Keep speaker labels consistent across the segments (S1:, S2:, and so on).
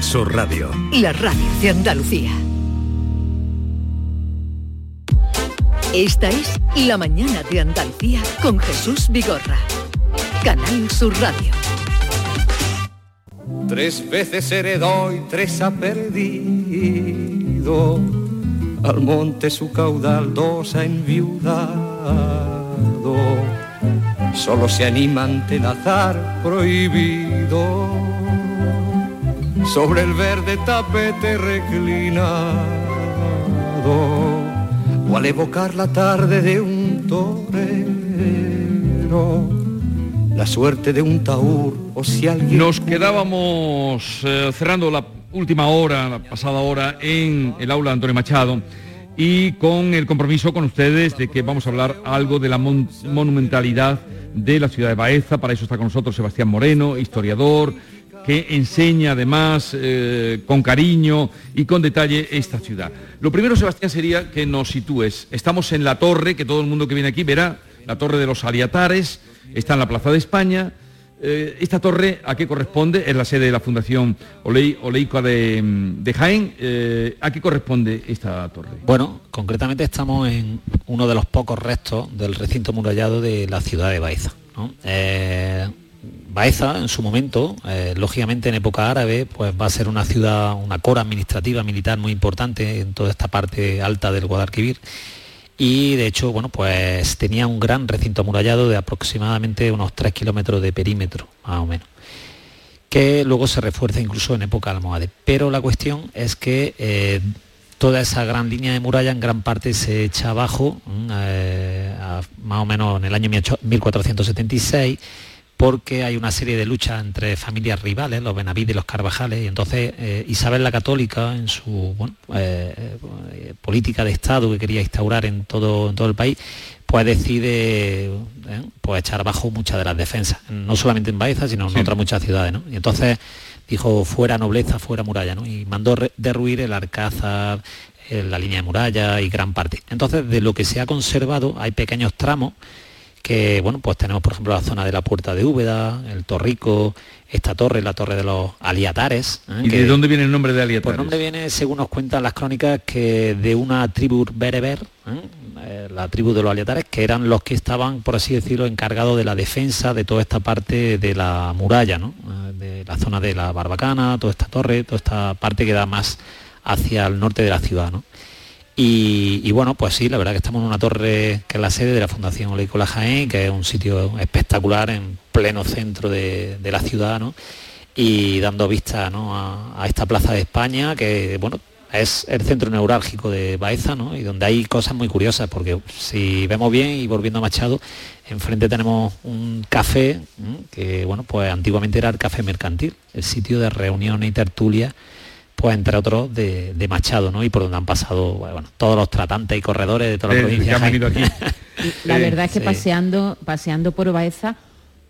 S1: Canal Sur Radio.
S2: La radio de Andalucía. Esta es La mañana de Andalucía con Jesús Vigorra. Canal Sur Radio.
S3: Tres veces heredó y tres ha perdido. Al monte su caudal dos ha enviudado. Solo se anima ante el azar prohibido. Sobre el verde tapete reclinado. O al evocar la tarde de un torero la suerte de un taur o si alguien...
S4: Nos quedábamos eh, cerrando la última hora, la pasada hora, en el aula de Antonio Machado y con el compromiso con ustedes de que vamos a hablar algo de la monumentalidad de la ciudad de Baeza. Para eso está con nosotros Sebastián Moreno, historiador, que enseña además eh, con cariño y con detalle esta ciudad. Lo primero, Sebastián, sería que nos sitúes. Estamos en la torre, que todo el mundo que viene aquí verá, la torre de los Aliatares, está en la Plaza de España. Eh, esta torre, ¿a qué corresponde? Es la sede de la Fundación Oleica de, Jaén. Eh, ¿A qué corresponde esta torre?
S5: Bueno, concretamente estamos en uno de los pocos restos del recinto murallado de la ciudad de Baeza. Baeza, en su momento, lógicamente en época árabe, pues va a ser una ciudad, una cora administrativa militar muy importante en toda esta parte alta del Guadalquivir y de hecho, bueno, pues tenía un gran recinto amurallado de aproximadamente unos 3 kilómetros de perímetro, más o menos, que luego se refuerza incluso en época almohade. Pero la cuestión es que eh, toda esa gran línea de muralla en gran parte se echa abajo, mm, eh, más o menos en el año 1476, porque hay una serie de luchas entre familias rivales, los Benavides y los Carvajales, y entonces eh, Isabel la Católica, en su eh, eh, política de Estado que quería instaurar en todo, todo el país, pues decide pues echar abajo muchas de las defensas, no solamente en Baeza, sino en otras muchas ciudades. Y entonces dijo, fuera nobleza, fuera muralla, ¿no? y mandó derruir el Alcázar, la línea de muralla y gran parte. Entonces, de lo que se ha conservado, hay pequeños tramos, que bueno, pues tenemos por ejemplo la zona de la Puerta de Úbeda, el Torrico, esta torre, la torre de los Aliatares.
S4: ¿eh? ¿Y de dónde viene el nombre de Aliatares?
S5: Pues nombre viene, según nos cuentan las crónicas, que de una tribu bereber, ¿eh? Eh, la tribu de los Aliatares, que eran los que estaban, por así decirlo, encargados de la defensa de toda esta parte de la muralla, ¿no? de la zona de la Barbacana, toda esta torre, toda esta parte que da más hacia el norte de la ciudad. ¿no? Y, bueno, pues sí, la verdad que estamos en una torre que es la sede de la Fundación Oleícola Jaén, que es un sitio espectacular en pleno centro de, la ciudad, ¿no? Y dando vista a, esta plaza de España, que bueno, es el centro neurálgico de Baeza, ¿no? Y donde hay cosas muy curiosas, porque si vemos bien y volviendo a Machado, enfrente tenemos un café, que bueno, pues antiguamente era el café mercantil, el sitio de reunión y tertulia pues entre otros de, Machado, ¿no? Y por donde han pasado bueno, todos los tratantes y corredores de todas las provincias.
S6: La verdad es que paseando, paseando por Baeza,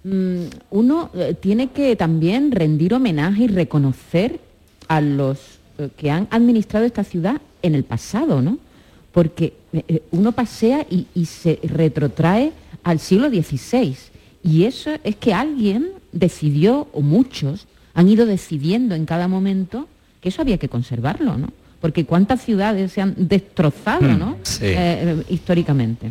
S6: mm, uno eh, tiene que también rendir homenaje y reconocer a los eh, que han administrado esta ciudad en el pasado, ¿no? Porque eh, uno pasea y, y se retrotrae al siglo XVI. Y eso es que alguien decidió, o muchos, han ido decidiendo en cada momento que eso había que conservarlo, ¿no? Porque cuántas ciudades se han destrozado, hmm, ¿no? Eh, históricamente.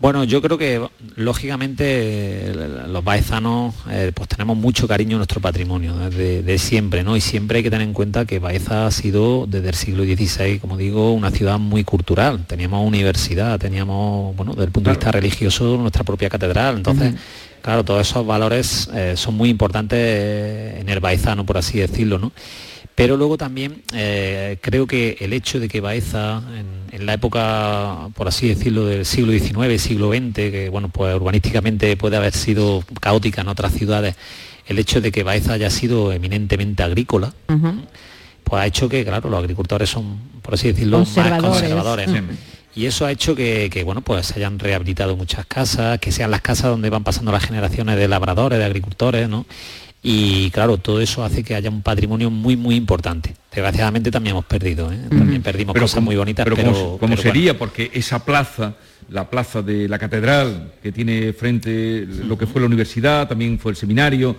S5: Bueno, yo creo que lógicamente los baezanos eh, pues tenemos mucho cariño a nuestro patrimonio de, siempre, ¿no? Y siempre hay que tener en cuenta que Baeza ha sido desde el siglo XVI, como digo, una ciudad muy cultural. Teníamos universidad, teníamos, bueno, desde el punto de vista religioso, nuestra propia catedral. Entonces, claro, todos esos valores eh, son muy importantes en el baezano, por así decirlo, ¿no? Pero luego también eh, creo que el hecho de que Baeza, en, la época, por así decirlo, del siglo XIX, siglo XX, que bueno, pues urbanísticamente puede haber sido caótica en otras ciudades, el hecho de que Baeza haya sido eminentemente agrícola, pues ha hecho que, claro, los agricultores son, por así decirlo, más conservadores. Y eso ha hecho que, que, bueno, pues se hayan rehabilitado muchas casas, que sean las casas donde van pasando las generaciones de labradores, de agricultores, ¿no? Y claro, todo eso hace que haya un patrimonio muy, muy importante. Desgraciadamente también hemos perdido, ¿eh? también perdimos cosas muy bonitas.
S4: Pero, ¿cómo, sería? Porque esa plaza, la plaza de la catedral, que tiene frente lo que fue la universidad, también fue el seminario,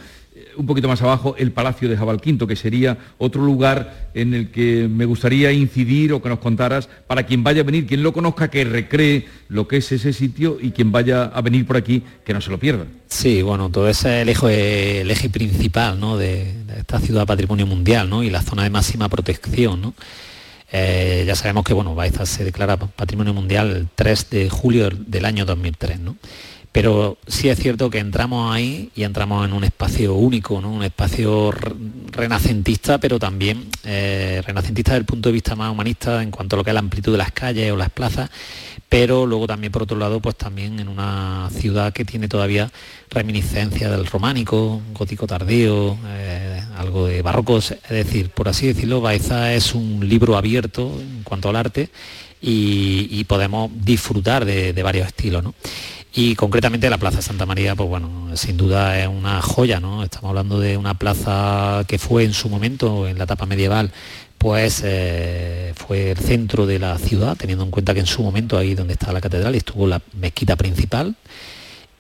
S4: un poquito más abajo el Palacio de Jabalquinto, que sería otro lugar en el que me gustaría incidir o que nos contaras para quien vaya a venir, quien lo conozca, que recree lo que es ese sitio y quien vaya a venir por aquí, que no se lo pierda.
S5: Sí, bueno, todo ese es el eje, el eje principal ¿no? de, esta ciudad patrimonio mundial ¿no? y la zona de máxima protección. ¿no? Eh, ya sabemos que bueno, Baeza se declara patrimonio mundial el 3 de julio del año 2003. ¿no? Pero sí es cierto que entramos ahí y entramos en un espacio único, ¿no? un espacio renacentista, pero también eh, renacentista desde el punto de vista más humanista en cuanto a lo que es la amplitud de las calles o las plazas, pero luego también por otro lado, pues también en una ciudad que tiene todavía reminiscencia del románico, gótico tardío, eh, algo de barrocos, es decir, por así decirlo, Baeza es un libro abierto en cuanto al arte y, podemos disfrutar de, de varios estilos. ¿no? Y concretamente la Plaza Santa María, pues bueno, sin duda es una joya, ¿no? Estamos hablando de una plaza que fue en su momento, en la etapa medieval, pues eh, fue el centro de la ciudad, teniendo en cuenta que en su momento ahí donde está la catedral estuvo la mezquita principal,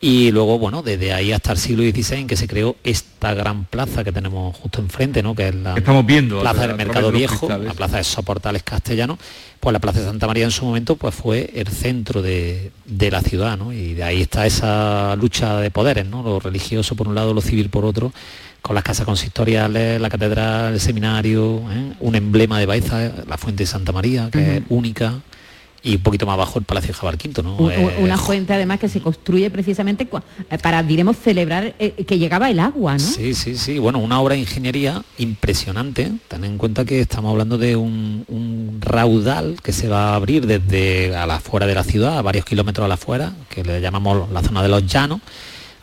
S5: y luego, bueno, desde ahí hasta el siglo XVI en que se creó esta gran plaza que tenemos justo enfrente, ¿no? Que es la
S4: Estamos viendo,
S5: plaza del Mercado Viejo, la plaza de Soportales Castellanos, pues la plaza de Santa María en su momento pues fue el centro de, la ciudad, ¿no? Y de ahí está esa lucha de poderes, ¿no? Lo religioso por un lado, lo civil por otro, con las casas consistoriales, la catedral, el seminario, ¿eh? un emblema de Baeza, la fuente de Santa María, que es única y un poquito más abajo el Palacio de Jabalquinto. ¿no?
S6: Una fuente además que se construye precisamente eh, para, diremos, celebrar eh, que llegaba el agua, ¿no?
S5: Sí, sí, sí. Bueno, una obra de ingeniería impresionante. Ten en cuenta que estamos hablando de un, raudal que se va a abrir desde a la afuera de la ciudad, a varios kilómetros a la afuera, que le llamamos la zona de los llanos,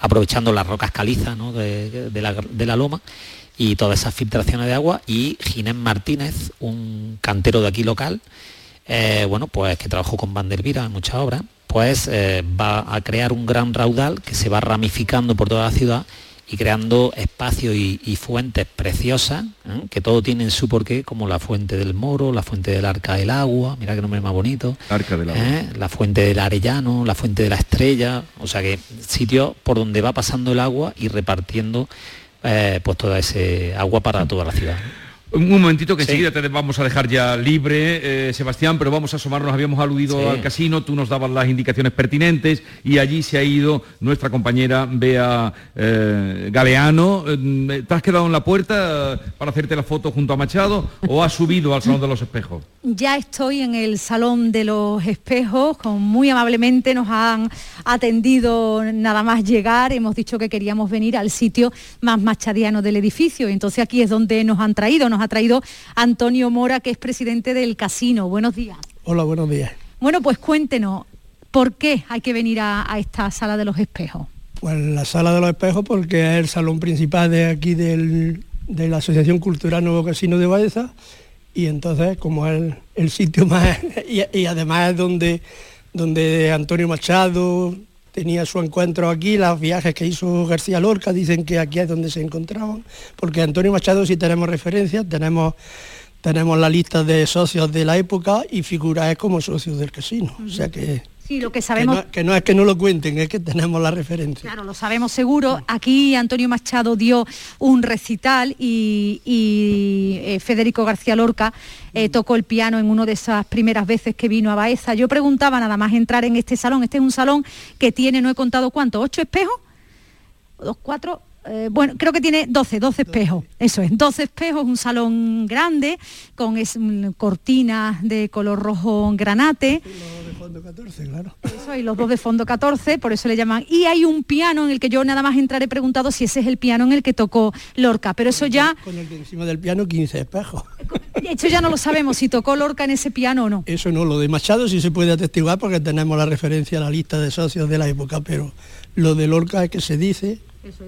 S5: aprovechando las rocas calizas de, la, de la loma y todas esas filtraciones de agua y Ginés Martínez, un cantero de aquí local, eh, bueno, pues que trabajó con Vandervira en muchas obras, pues eh, va a crear un gran raudal que se va ramificando por toda la ciudad y creando espacios y, fuentes preciosas, ¿eh? que todo tiene su porqué, como la fuente del Moro, la fuente del Arca del Agua, mira qué nombre más bonito,
S4: Arca del Agua.
S5: la fuente del Arellano, la fuente de la Estrella, o sea que sitio por donde va pasando el agua y repartiendo pues toda ese agua para toda la ciudad.
S4: Un momentito que enseguida te vamos a dejar ya libre, eh, Sebastián, pero vamos a asomarnos, habíamos aludido al casino, tú nos dabas las indicaciones pertinentes y allí se ha ido nuestra compañera Bea eh, Galeano. Eh, ¿Te has quedado en la puerta para hacerte la foto junto a Machado o has subido al Salón de los Espejos?
S1: Ya estoy en el Salón de los Espejos, con, muy amablemente nos han atendido nada más llegar, hemos dicho que queríamos venir al sitio más machadiano del edificio, entonces aquí es donde nos han traído, nos ha traído Antonio Mora, que es presidente del casino. Buenos días.
S7: Hola, buenos días.
S1: Bueno, pues cuéntenos, ¿por qué hay que venir a, esta sala de los espejos?
S7: Pues la sala de los espejos porque es el salón principal de aquí de la Asociación Cultural Nuevo Casino de Baeza y entonces como es el, sitio más y, además es donde, donde Antonio Machado tenía su encuentro aquí, los viajes que hizo García Lorca dicen que aquí es donde se encontraban, porque Antonio Machado sí tenemos referencias, tenemos, tenemos la lista de socios de la época y figura como socios del casino, o sea que
S1: Sí, lo que sabemos...
S7: Que no, es que no lo cuenten, es que tenemos la referencia.
S1: Claro, lo sabemos seguro. Aquí Antonio Machado dio un recital y, eh, Federico García Lorca eh, tocó el piano en una de esas primeras veces que vino a Baeza. Yo preguntaba nada más entrar en este salón. Este es un salón que tiene, no he contado cuánto, ocho espejos, dos, cuatro, eh, bueno, creo que tiene 12, 12 espejos, eso es, 12 espejos, un salón grande con cortinas de color rojo granate.
S7: Los de fondo 14, claro.
S1: Eso, y los dos de fondo 14, por eso le llaman. Y hay un piano en el que yo nada más entraré preguntado si ese es el piano en el que tocó Lorca, pero eso ya...
S7: Con el que encima del piano 15 espejos.
S1: Eso ya no lo sabemos, si tocó Lorca en ese piano o no.
S7: Eso no, lo de Machado sí se puede atestiguar porque tenemos la referencia a la lista de socios de la época, pero lo de Lorca es que se dice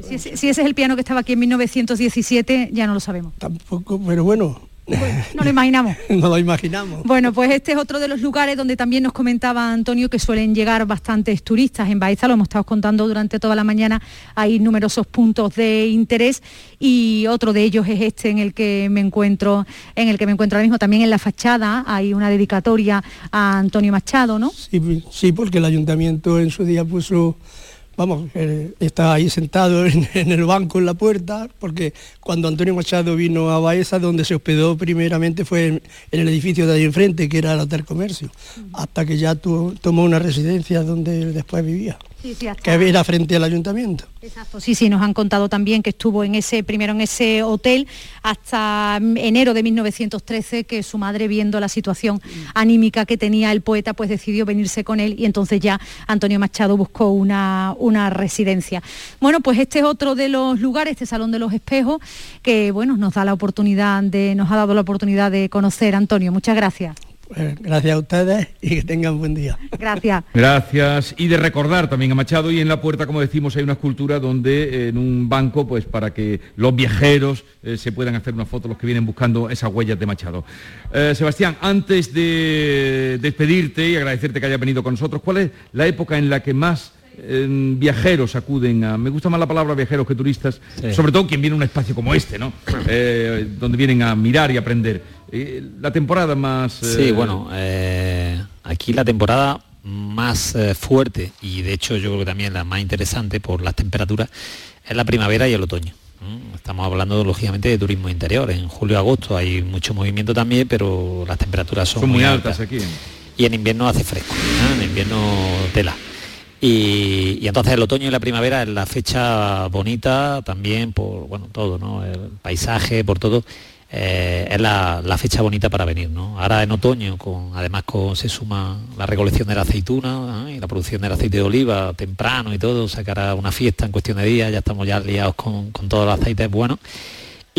S1: si, ese, es el piano que estaba aquí en 1917, ya no lo sabemos.
S7: Tampoco, pero bueno,
S1: no lo imaginamos.
S7: no lo imaginamos.
S1: Bueno, pues este es otro de los lugares donde también nos comentaba Antonio que suelen llegar bastantes turistas. En Baeza lo hemos estado contando durante toda la mañana, hay numerosos puntos de interés y otro de ellos es este en el que me encuentro, en el que me encuentro ahora mismo. También en la fachada hay una dedicatoria a Antonio Machado, ¿no?
S7: Sí, sí porque el ayuntamiento en su día puso vamos, está ahí sentado en, el banco en la puerta, porque cuando Antonio Machado vino a Baeza, donde se hospedó primeramente fue en, el edificio de ahí enfrente, que era el Hotel Comercio, hasta que ya tomó una residencia donde él después vivía que era frente al ayuntamiento.
S1: Exacto, sí, sí, nos han contado también que estuvo en ese, primero en ese hotel hasta enero de 1913, que su madre viendo la situación anímica que tenía el poeta, pues decidió venirse con él y entonces ya Antonio Machado buscó una, una residencia. Bueno, pues este es otro de los lugares, este Salón de los Espejos, que bueno, nos da la oportunidad de, nos ha dado la oportunidad de conocer Antonio. Muchas gracias.
S7: Pues, gracias a ustedes y que tengan buen día.
S1: Gracias.
S4: Gracias. Y de recordar también a Machado y en la puerta, como decimos, hay una escultura donde eh, en un banco, pues para que los viajeros eh, se puedan hacer una foto, los que vienen buscando esas huellas de Machado. Eh, Sebastián, antes de despedirte y agradecerte que hayas venido con nosotros, ¿cuál es la época en la que más viajeros acuden a, me gusta más la palabra viajeros que turistas, sobre todo quien viene a un espacio como este, ¿no? donde vienen a mirar y aprender la temporada más...
S5: Sí, eh, bueno, eh, aquí la temporada más eh, fuerte y de hecho yo creo que también la más interesante por las temperaturas es la primavera y el otoño. Estamos hablando lógicamente de turismo interior. En julio-agosto hay mucho movimiento también, pero las temperaturas son,
S4: muy, altas. aquí.
S5: Y en invierno hace fresco, en invierno tela. Y, entonces el otoño y la primavera es la fecha bonita también por bueno todo, ¿no? El paisaje, por todo. Eh, es la, fecha bonita para venir. ¿no? Ahora en otoño, con, además con, se suma la recolección de la aceituna y la producción del aceite de oliva temprano y todo, sacará una fiesta en cuestión de días, ya estamos ya liados con, con todos los aceites buenos.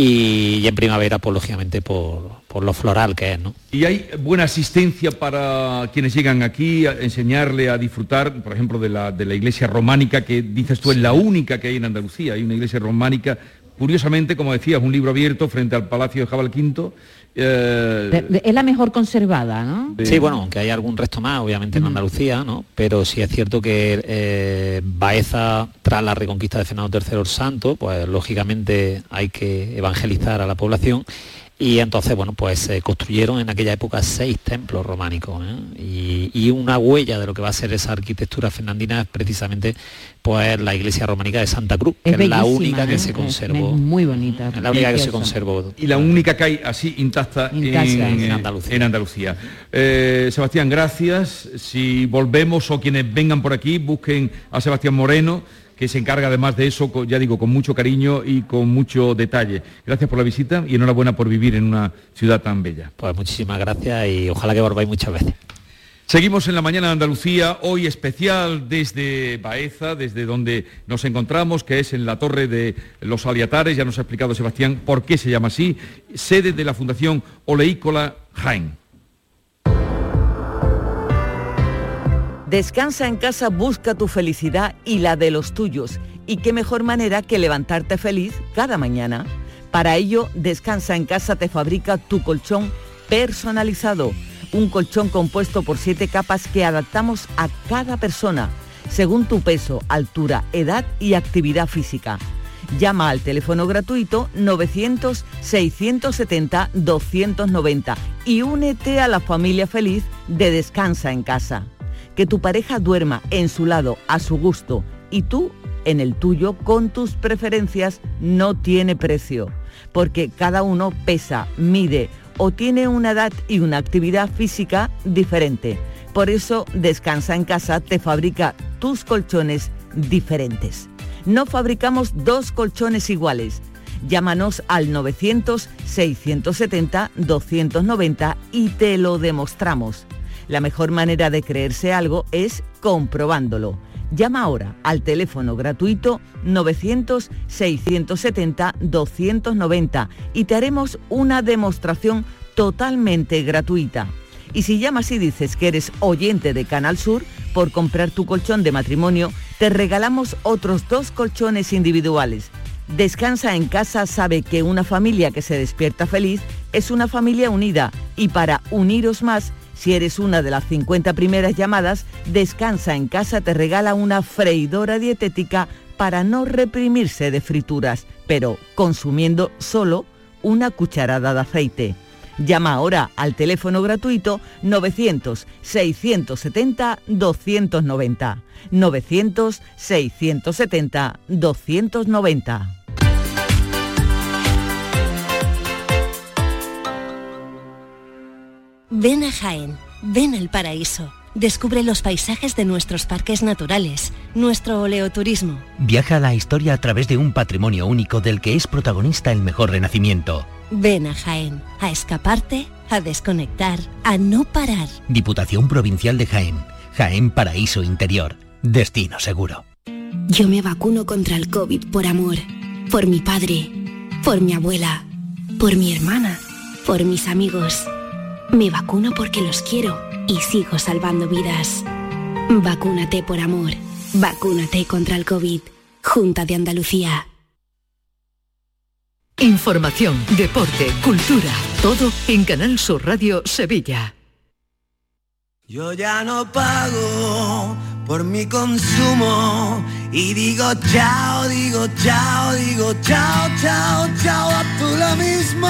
S5: Y, en primavera, pues lógicamente por, por, lo floral que es, ¿no?
S4: ¿Y hay buena asistencia para quienes llegan aquí a enseñarle a disfrutar, por ejemplo, de la, de la iglesia románica, que dices tú es la única que hay en Andalucía? Hay una iglesia románica Curiosamente, como decías, un libro abierto frente al Palacio de Jabal Quinto.
S6: Eh, es la mejor conservada, ¿no?
S5: Sí, bueno, aunque hay algún resto más, obviamente en Andalucía, ¿no? Pero sí es cierto que eh, Baeza, tras la reconquista de Fernando III el Santo, pues lógicamente hay que evangelizar a la población y entonces, bueno, pues se construyeron en aquella época seis templos románicos ¿eh? y, una huella de lo que va a ser esa arquitectura fernandina es precisamente pues la iglesia románica de Santa Cruz, que es, la única que ¿eh? se conservó.
S6: muy bonita.
S5: Es la única que se conservó.
S4: Y la única que hay así intacta, en, Andalucía. Eh, Sebastián, gracias. Si volvemos o quienes vengan por aquí, busquen a Sebastián Moreno que se encarga además de eso, ya digo, con mucho cariño y con mucho detalle. Gracias por la visita y enhorabuena por vivir en una ciudad tan bella.
S5: Pues muchísimas gracias y ojalá que volváis muchas veces.
S4: Seguimos en la mañana de Andalucía, hoy especial desde Baeza, desde donde nos encontramos, que es en la Torre de los Aliatares, ya nos ha explicado Sebastián por qué se llama así, sede de la Fundación Oleícola Jaén.
S2: Descansa en casa, busca tu felicidad y la de los tuyos. Y qué mejor manera que levantarte feliz cada mañana. Para ello, Descansa en casa te fabrica tu colchón personalizado. Un colchón compuesto por siete capas que adaptamos a cada persona, según tu peso, altura, edad y actividad física. Llama al teléfono gratuito 900-670-290 y únete a la familia feliz de Descansa en casa que tu pareja duerma en su lado a su gusto y tú en el tuyo con tus preferencias no tiene precio, porque cada uno pesa, mide o tiene una edad y una actividad física diferente. Por eso Descansa en casa te fabrica tus colchones diferentes. No fabricamos dos colchones iguales. Llámanos al 900-670-290 y te lo demostramos. La mejor manera de creerse algo es comprobándolo. Llama ahora al teléfono gratuito 900-670-290 y te haremos una demostración totalmente gratuita. Y si llamas y dices que eres oyente de Canal Sur, por comprar tu colchón de matrimonio, te regalamos otros dos colchones individuales. Descansa en casa sabe que una familia que se despierta feliz es una familia unida y para uniros más si eres una de las 50 primeras llamadas, Descansa en casa te regala una freidora dietética para no reprimirse de frituras, pero consumiendo solo una cucharada de aceite. Llama ahora al teléfono gratuito 900-670-290. 900-670-290.
S8: Ven a Jaén, ven al paraíso. Descubre los paisajes de nuestros parques naturales, nuestro oleoturismo.
S9: Viaja a la historia a través de un patrimonio único del que es protagonista el mejor renacimiento.
S8: Ven a Jaén, a escaparte, a desconectar, a no parar.
S9: Diputación Provincial de Jaén, Jaén Paraíso Interior, destino seguro.
S10: Yo me vacuno contra el COVID por amor, por mi padre, por mi abuela, por mi hermana, por mis amigos. Me vacuno porque los quiero y sigo salvando vidas. Vacúnate por amor. Vacúnate contra el COVID. Junta de Andalucía.
S11: Información, deporte, cultura, todo en Canal Sur Radio Sevilla.
S12: Yo ya no pago por mi consumo y digo chao, digo chao, digo chao, chao, chao, a tú lo mismo.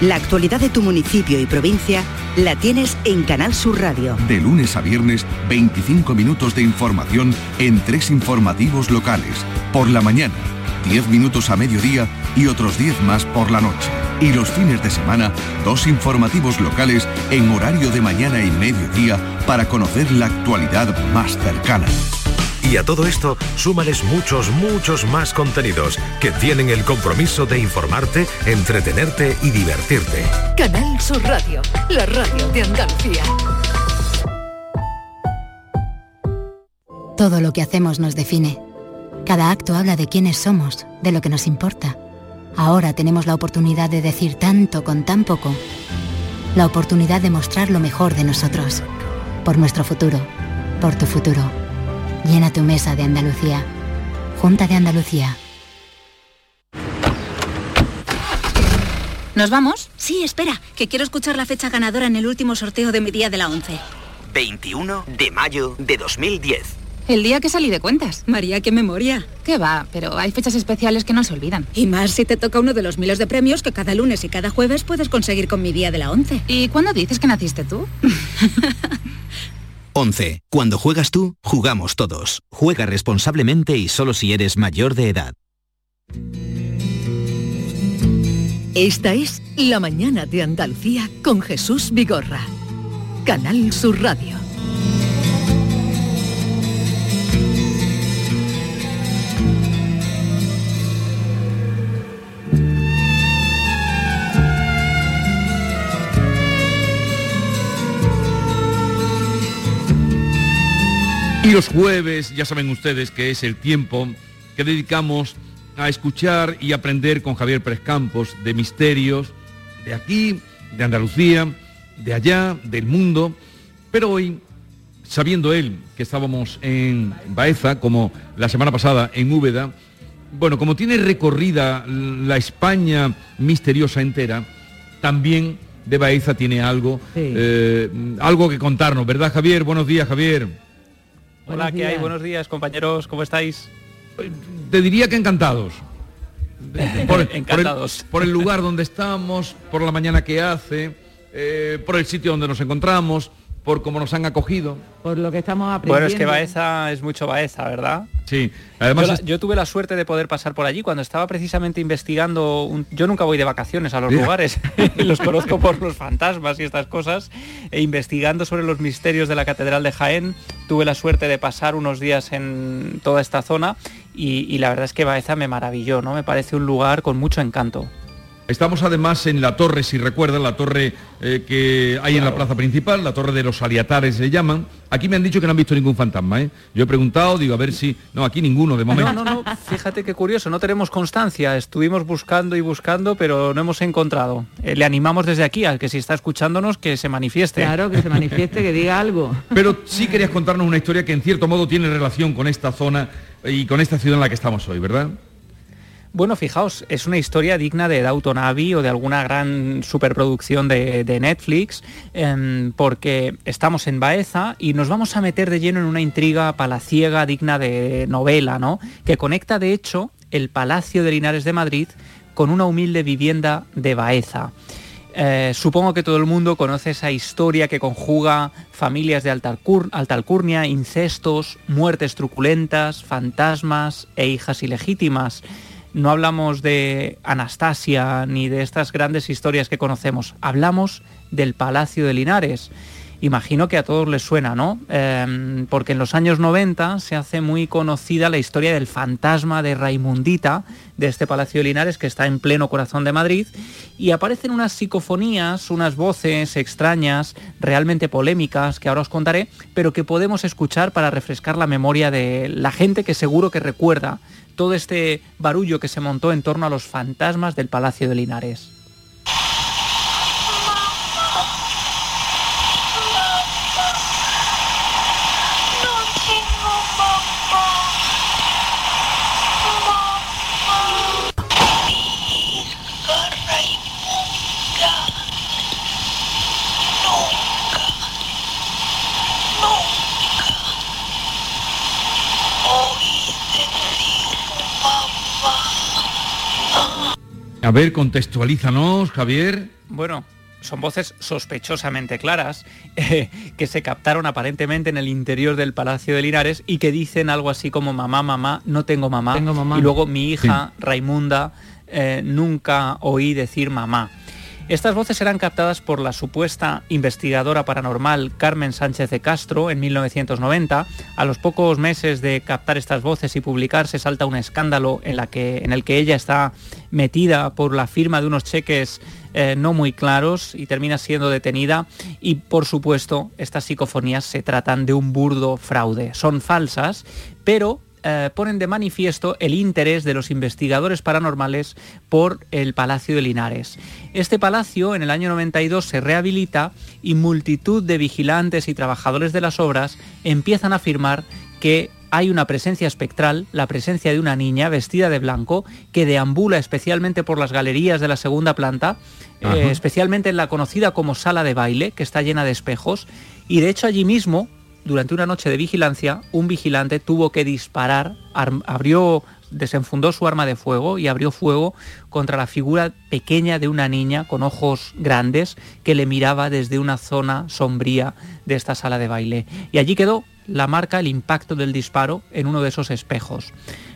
S13: La actualidad de tu municipio y provincia la tienes en Canal Sur Radio.
S14: De lunes a viernes, 25 minutos de información en tres informativos locales. Por la mañana, 10 minutos a mediodía y otros 10 más por la noche. Y los fines de semana, dos informativos locales en horario de mañana y mediodía para conocer la actualidad más cercana.
S15: Y a todo esto, súmales muchos, muchos más contenidos que tienen el compromiso de informarte, entretenerte y divertirte.
S11: Canal Sur Radio, la radio de Andalucía.
S16: Todo lo que hacemos nos define. Cada acto habla de quiénes somos, de lo que nos importa. Ahora tenemos la oportunidad de decir tanto con tan poco. La oportunidad de mostrar lo mejor de nosotros. Por nuestro futuro. Por tu futuro. Llena tu mesa de Andalucía. Junta de Andalucía.
S17: ¿Nos vamos? Sí, espera, que quiero escuchar la fecha ganadora en el último sorteo de mi día de la 11.
S18: 21 de mayo de 2010.
S17: El día que salí de cuentas. María, qué memoria.
S19: Qué va, pero hay fechas especiales que no se olvidan.
S17: Y más si te toca uno de los miles de premios que cada lunes y cada jueves puedes conseguir con mi día de la 11.
S19: ¿Y cuándo dices que naciste tú?
S20: 11. Cuando juegas tú, jugamos todos. Juega responsablemente y solo si eres mayor de edad.
S11: Esta es La Mañana de Andalucía con Jesús Vigorra. Canal Sur Radio.
S4: Y los jueves, ya saben ustedes que es el tiempo que dedicamos a escuchar y aprender con Javier Pérez Campos de misterios de aquí, de Andalucía, de allá, del mundo. Pero hoy, sabiendo él que estábamos en Baeza, como la semana pasada en Úbeda, bueno, como tiene recorrida la España misteriosa entera, también de Baeza tiene algo, eh, algo que contarnos, ¿verdad Javier? Buenos días Javier.
S21: Hola, ¿qué hay? Buenos días, compañeros, ¿cómo estáis?
S4: Te diría que encantados.
S21: Por, encantados.
S4: Por el, lugar donde estamos, por la mañana que hace, eh, por el sitio donde nos encontramos, por cómo nos han acogido.
S6: Por lo que estamos aprendiendo.
S21: Bueno, es que Baeza es mucho Baeza, ¿verdad?
S4: Sí.
S21: Además yo, tuve la suerte de poder pasar por allí cuando estaba precisamente investigando. Yo nunca voy de vacaciones a los lugares, los conozco por los fantasmas y estas cosas. E investigando sobre los misterios de la Catedral de Jaén, tuve la suerte de pasar unos días en toda esta zona y, la verdad es que Baeza me maravilló, ¿no? Me parece un lugar con mucho encanto.
S4: Estamos además en la torre, si recuerdan, la torre eh, que hay en la plaza principal, la torre de los aliatares se llaman. Aquí me han dicho que no han visto ningún fantasma, ¿eh? Yo he preguntado, digo, a ver si... No, aquí ninguno de momento.
S21: No, no, no, fíjate qué curioso, no tenemos constancia. Estuvimos buscando y buscando, pero no hemos encontrado. Eh, le animamos desde aquí al que si está escuchándonos que se manifieste.
S6: Claro, que se manifieste, que diga algo.
S4: Pero sí querías contarnos una historia que en cierto modo tiene relación con esta zona y con esta ciudad en la que estamos hoy, ¿verdad?
S21: Bueno, fijaos, es una historia digna de Downton o de alguna gran superproducción de, Netflix, em, porque estamos en Baeza y nos vamos a meter de lleno en una intriga palaciega digna de novela, ¿no? Que conecta, de hecho, el Palacio de Linares de Madrid con una humilde vivienda de Baeza. Eh, supongo que todo el mundo conoce esa historia que conjuga familias de alta, alcurnia, incestos, muertes truculentas, fantasmas e hijas ilegítimas no hablamos de Anastasia ni de estas grandes historias que conocemos, hablamos del Palacio de Linares. Imagino que a todos les suena, ¿no? Em, porque en los años 90 se hace muy conocida la historia del fantasma de Raimundita, de este Palacio de Linares que está en pleno corazón de Madrid, y aparecen unas psicofonías, unas voces extrañas, realmente polémicas, que ahora os contaré, pero que podemos escuchar para refrescar la memoria de la gente que seguro que recuerda todo este barullo que se montó en torno a los fantasmas del Palacio de Linares.
S4: A ver, contextualízanos, Javier.
S21: Bueno, son voces sospechosamente claras eh, que se captaron aparentemente en el interior del Palacio de Linares y que dicen algo así como mamá, mamá, no tengo mamá. Y luego mi hija, Raimunda, eh, nunca oí decir mamá. Estas voces eran captadas por la supuesta investigadora paranormal Carmen Sánchez de Castro en 1990. A los pocos meses de captar estas voces y publicarse salta un escándalo en, el que ella está metida por la firma de unos cheques eh, no muy claros y termina siendo detenida y por supuesto estas psicofonías se tratan de un burdo fraude. Son falsas, pero eh, ponen de manifiesto el interés de los investigadores paranormales por el Palacio de Linares. Este palacio en el año 92 se rehabilita y multitud de vigilantes y trabajadores de las obras empiezan a afirmar que hay una presencia espectral, la presencia de una niña vestida de blanco que deambula especialmente por las galerías de la segunda planta, eh, especialmente en la conocida como sala de baile, que está llena de espejos, y de hecho allí mismo durante una noche de vigilancia, un vigilante tuvo que disparar, abrió, desenfundó su arma de fuego y abrió fuego contra la figura pequeña de una niña con ojos grandes que le miraba desde una zona sombría de esta sala de baile. Y allí quedó la marca, el impacto del disparo en uno de esos espejos.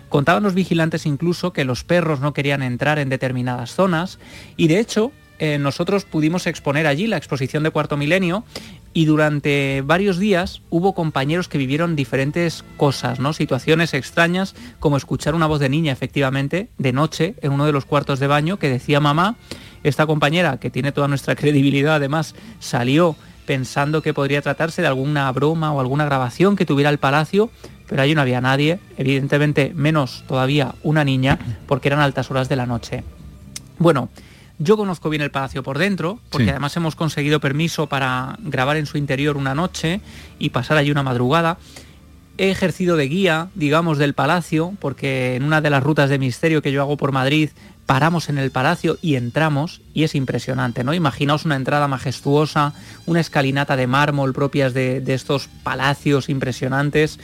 S21: Contaban los vigilantes incluso que los perros no querían entrar en determinadas zonas y de hecho eh, nosotros pudimos exponer allí la exposición de Cuarto Milenio y durante varios días hubo compañeros que vivieron diferentes cosas, ¿no? Situaciones extrañas, como escuchar una voz de niña, efectivamente, de noche, en uno de los cuartos de baño, que decía mamá. Esta compañera, que tiene toda nuestra credibilidad además, salió pensando que podría tratarse de alguna broma o alguna grabación que tuviera el palacio, pero allí no había nadie, evidentemente menos todavía una niña, porque eran altas horas de la noche. Bueno, yo conozco bien el palacio por dentro, porque además hemos conseguido permiso para grabar en su interior una noche y pasar allí una madrugada. He ejercido de guía, digamos, del palacio, porque en una de las rutas de misterio que yo hago por Madrid paramos en el palacio y entramos y es impresionante, ¿no? Imaginaos una entrada majestuosa, una escalinata de mármol propias de, de estos palacios impresionantes,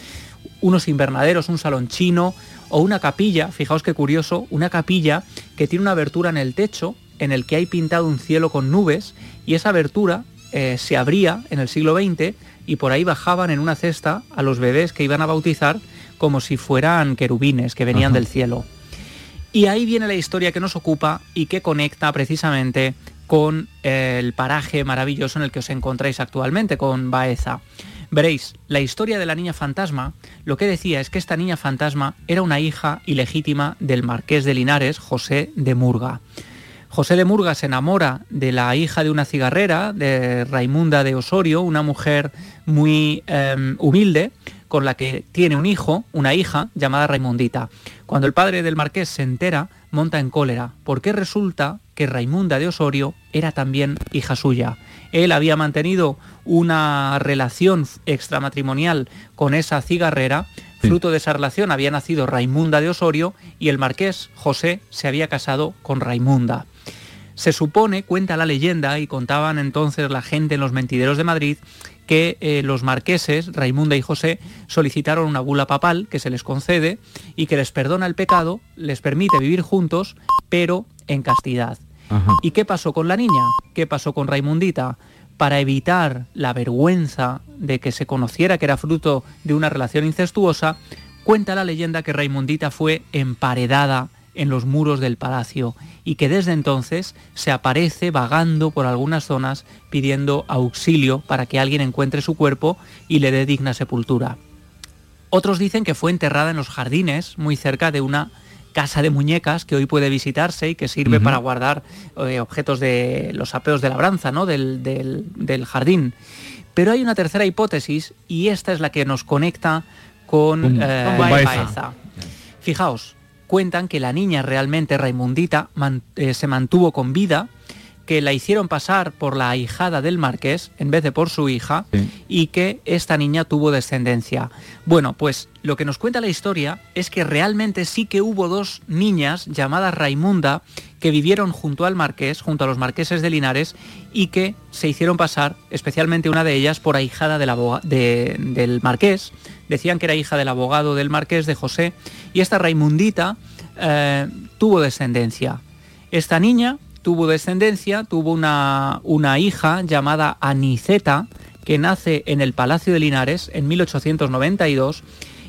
S21: unos invernaderos, un salón chino o una capilla, fijaos qué curioso, una capilla que tiene una abertura en el techo en el que hay pintado un cielo con nubes y esa abertura eh, se abría en el siglo XX y por ahí bajaban en una cesta a los bebés que iban a bautizar como si fueran querubines que venían del cielo. Y ahí viene la historia que nos ocupa y que conecta precisamente con el paraje maravilloso en el que os encontráis actualmente, con Baeza. Veréis, la historia de la niña fantasma lo que decía es que esta niña fantasma era una hija ilegítima del marqués de Linares, José de Murga. José de Murga se enamora de la hija de una cigarrera, de Raimunda de Osorio, una mujer muy em, humilde, con la que tiene un hijo, una hija, llamada Raimundita. Cuando el padre del marqués se entera, monta en cólera, porque resulta que Raimunda de Osorio era también hija suya. Él había mantenido una relación extramatrimonial con esa cigarrera, fruto de esa relación había nacido Raimunda de Osorio y el marqués José se había casado con Raimunda. Se supone, cuenta la leyenda, y contaban entonces la gente en los mentideros de Madrid, que eh, los marqueses, Raimunda y José, solicitaron una bula papal que se les concede y que les perdona el pecado, les permite vivir juntos, pero en castidad. ¿Y qué pasó con la niña? ¿Qué pasó con Raimundita? Para evitar la vergüenza de que se conociera que era fruto de una relación incestuosa, cuenta la leyenda que Raimundita fue emparedada en los muros del palacio y que desde entonces se aparece vagando por algunas zonas pidiendo auxilio para que alguien encuentre su cuerpo y le dé digna sepultura. Otros dicen que fue enterrada en los jardines, muy cerca de una casa de muñecas que hoy puede visitarse y que sirve para guardar eh, objetos de los apeos de labranza ¿no? del, del, jardín. Pero hay una tercera hipótesis y esta es la que nos conecta con, eh, Baeza. Fijaos, cuentan que la niña realmente Raimundita eh, se mantuvo con vida, que la hicieron pasar por la ahijada del marqués en vez de por su hija y que esta niña tuvo descendencia. Bueno, pues lo que nos cuenta la historia es que realmente sí que hubo dos niñas llamadas Raimunda que vivieron junto al marqués, junto a los marqueses de Linares y que se hicieron pasar, especialmente una de ellas, por ahijada del marqués. Decían que era hija del abogado del marqués de José y esta Raimundita eh, tuvo descendencia. Esta niña tuvo descendencia, tuvo una, una hija llamada Aniceta, que nace en el Palacio de Linares en 1892,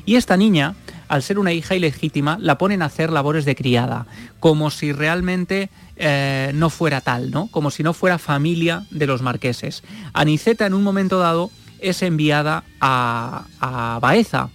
S21: y esta niña, al ser una hija ilegítima, la ponen a hacer labores de criada, como si realmente eh, no fuera tal, ¿no? Como si no fuera familia de los marqueses. Aniceta en un momento dado es enviada a, a Baeza,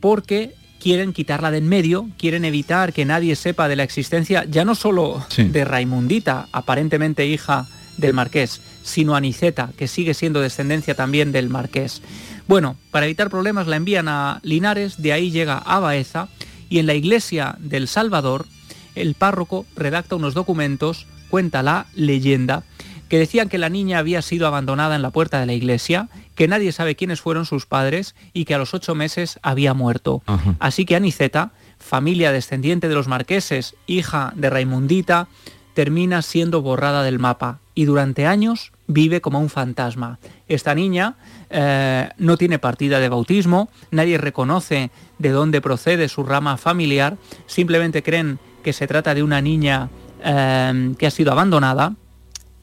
S21: porque quieren quitarla de en medio, quieren evitar que nadie sepa de la existencia ya no solo de Raimundita, aparentemente hija del marqués, sino Aniceta, que sigue siendo descendencia también del marqués. Bueno, para evitar problemas la envían a Linares, de ahí llega a Baeza y en la iglesia del Salvador el párroco redacta unos documentos, cuenta la leyenda, que decían que la niña había sido abandonada en la puerta de la iglesia, que nadie sabe quiénes fueron sus padres y que a los ocho meses había muerto. Así que Aniceta, familia descendiente de los marqueses, hija de Raimundita, termina siendo borrada del mapa y durante años vive como un fantasma. Esta niña eh, no tiene partida de bautismo, nadie reconoce de dónde procede su rama familiar, simplemente creen que se trata de una niña eh, que ha sido abandonada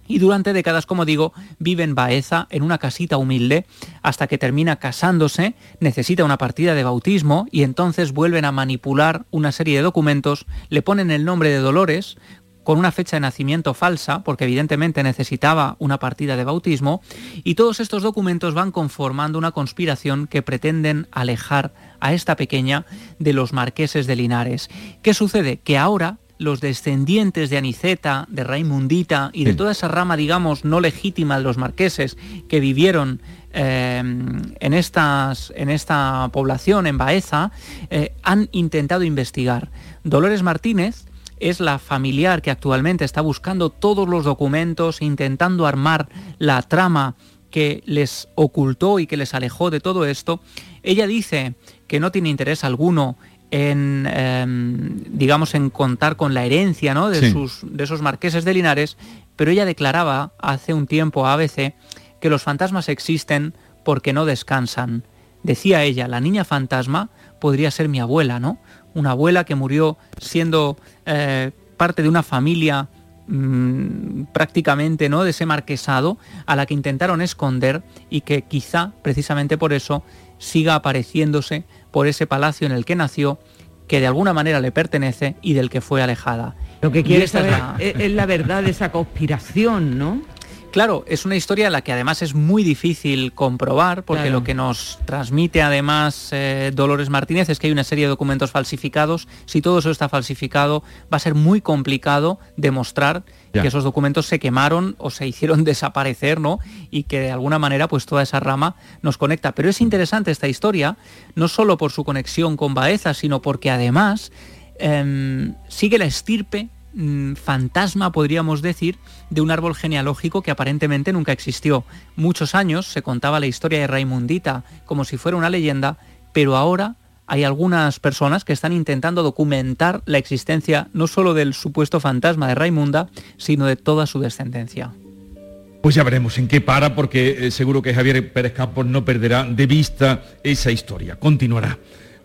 S21: y durante décadas, como digo, vive en Baeza, en una casita humilde, hasta que termina casándose, necesita una partida de bautismo y entonces vuelven a manipular una serie de documentos, le ponen el nombre de Dolores con una fecha de nacimiento falsa, porque evidentemente necesitaba una partida de bautismo, y todos estos documentos van conformando una conspiración que pretenden alejar a esta pequeña de los marqueses de Linares. ¿Qué sucede? Que ahora los descendientes de Aniceta, de Raimundita y de toda esa rama, digamos, no legítima de los marqueses que vivieron eh, en, estas, en esta población, en Baeza, eh, han intentado investigar. Dolores Martínez es la familiar que actualmente está buscando todos los documentos, intentando armar la trama que les ocultó y que les alejó de todo esto. Ella dice que no tiene interés alguno en, em, digamos, en contar con la herencia ¿no? de, sus, de esos marqueses de Linares, pero ella declaraba hace un tiempo a ABC que los fantasmas existen porque no descansan. Decía ella, la niña fantasma podría ser mi abuela, ¿no? Una abuela que murió siendo eh, parte de una familia mm, prácticamente ¿no? de ese marquesado a la que intentaron esconder y que quizá precisamente por eso siga apareciéndose por ese palacio en el que nació, que de alguna manera le pertenece y del que fue alejada.
S2: Lo que quiere saber es, la... verdad de esa conspiración, ¿no?
S21: Claro, es una historia la que además es muy difícil comprobar, porque lo que nos transmite además eh, Dolores Martínez es que hay una serie de documentos falsificados. Si todo eso está falsificado, va a ser muy complicado demostrar que esos documentos se quemaron o se hicieron desaparecer, ¿no? Y que de alguna manera pues toda esa rama nos conecta. Pero es interesante esta historia, no solo por su conexión con Baeza, sino porque además em, sigue la estirpe mm, fantasma, podríamos decir, de un árbol genealógico que aparentemente nunca existió. Muchos años se contaba la historia de Raimundita como si fuera una leyenda, pero ahora hay algunas personas que están intentando documentar la existencia no solo del supuesto fantasma de Raimunda, sino de toda su descendencia.
S4: Pues ya veremos en qué para, porque eh, seguro que Javier Pérez Campos no perderá de vista esa historia. Continuará,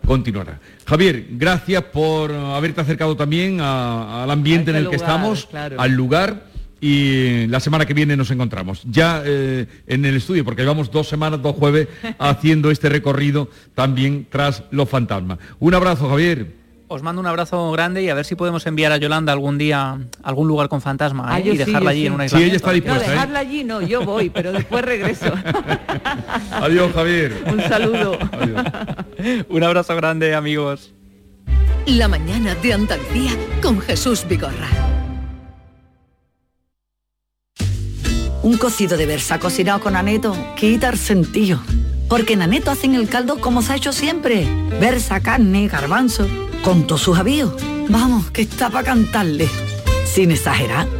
S4: continuará. Javier, gracias por haberte acercado también al ambiente en el que estamos, al lugar y la semana que viene nos encontramos. Ya eh, en el estudio, porque llevamos dos semanas, dos jueves, haciendo este recorrido también tras los fantasmas. Un abrazo, Javier.
S21: Os mando un abrazo grande y a ver si podemos enviar a Yolanda algún día a algún lugar con fantasma ah, ¿eh? y dejarla allí en una isla.
S4: Sí, ella está dispuesta.
S2: No, dejarla allí no, yo voy, pero después regreso.
S4: Adiós, Javier.
S2: Un saludo.
S21: un abrazo grande, amigos.
S11: La mañana de Andalucía con Jesús Vigorra.
S22: Un cocido de versa cocinado con aneto quita el sentido. Porque en aneto hacen el caldo como se ha hecho siempre. Versa, carne, garbanzo, con todos sus avíos. Vamos, que está para cantarle. Sin exagerar.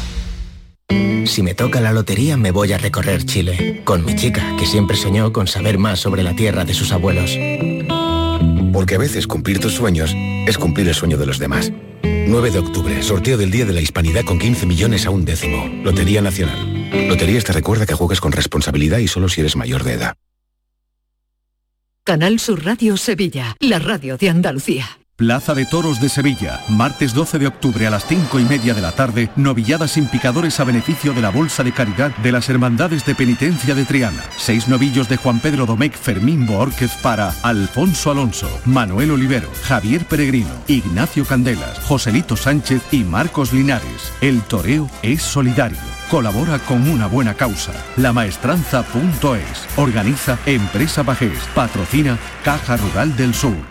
S23: Si me toca la lotería me voy a recorrer Chile, con mi chica, que siempre soñó con saber más sobre la tierra de sus abuelos.
S24: Porque a veces cumplir tus sueños es cumplir el sueño de los demás. 9 de octubre, sorteo del Día de la Hispanidad con 15 millones a un décimo. Lotería Nacional. Loterías te recuerda que juegas con responsabilidad y solo si eres mayor de edad.
S11: Canal Sur Radio Sevilla, la radio de Andalucía.
S14: Plaza de Toros de Sevilla, martes 12 de octubre a las 5 y media de la tarde, novilladas sin picadores a beneficio de la Bolsa de Caridad de las Hermandades de Penitencia de Triana. Seis novillos de Juan Pedro Domecq Fermín Boórquez para Alfonso Alonso, Manuel Olivero, Javier Peregrino, Ignacio Candelas, Joselito Sánchez y Marcos Linares. El toreo es solidario. Colabora con una buena causa. Lamaestranza.es. Organiza Empresa Pajés. Patrocina Caja Rural del Sur.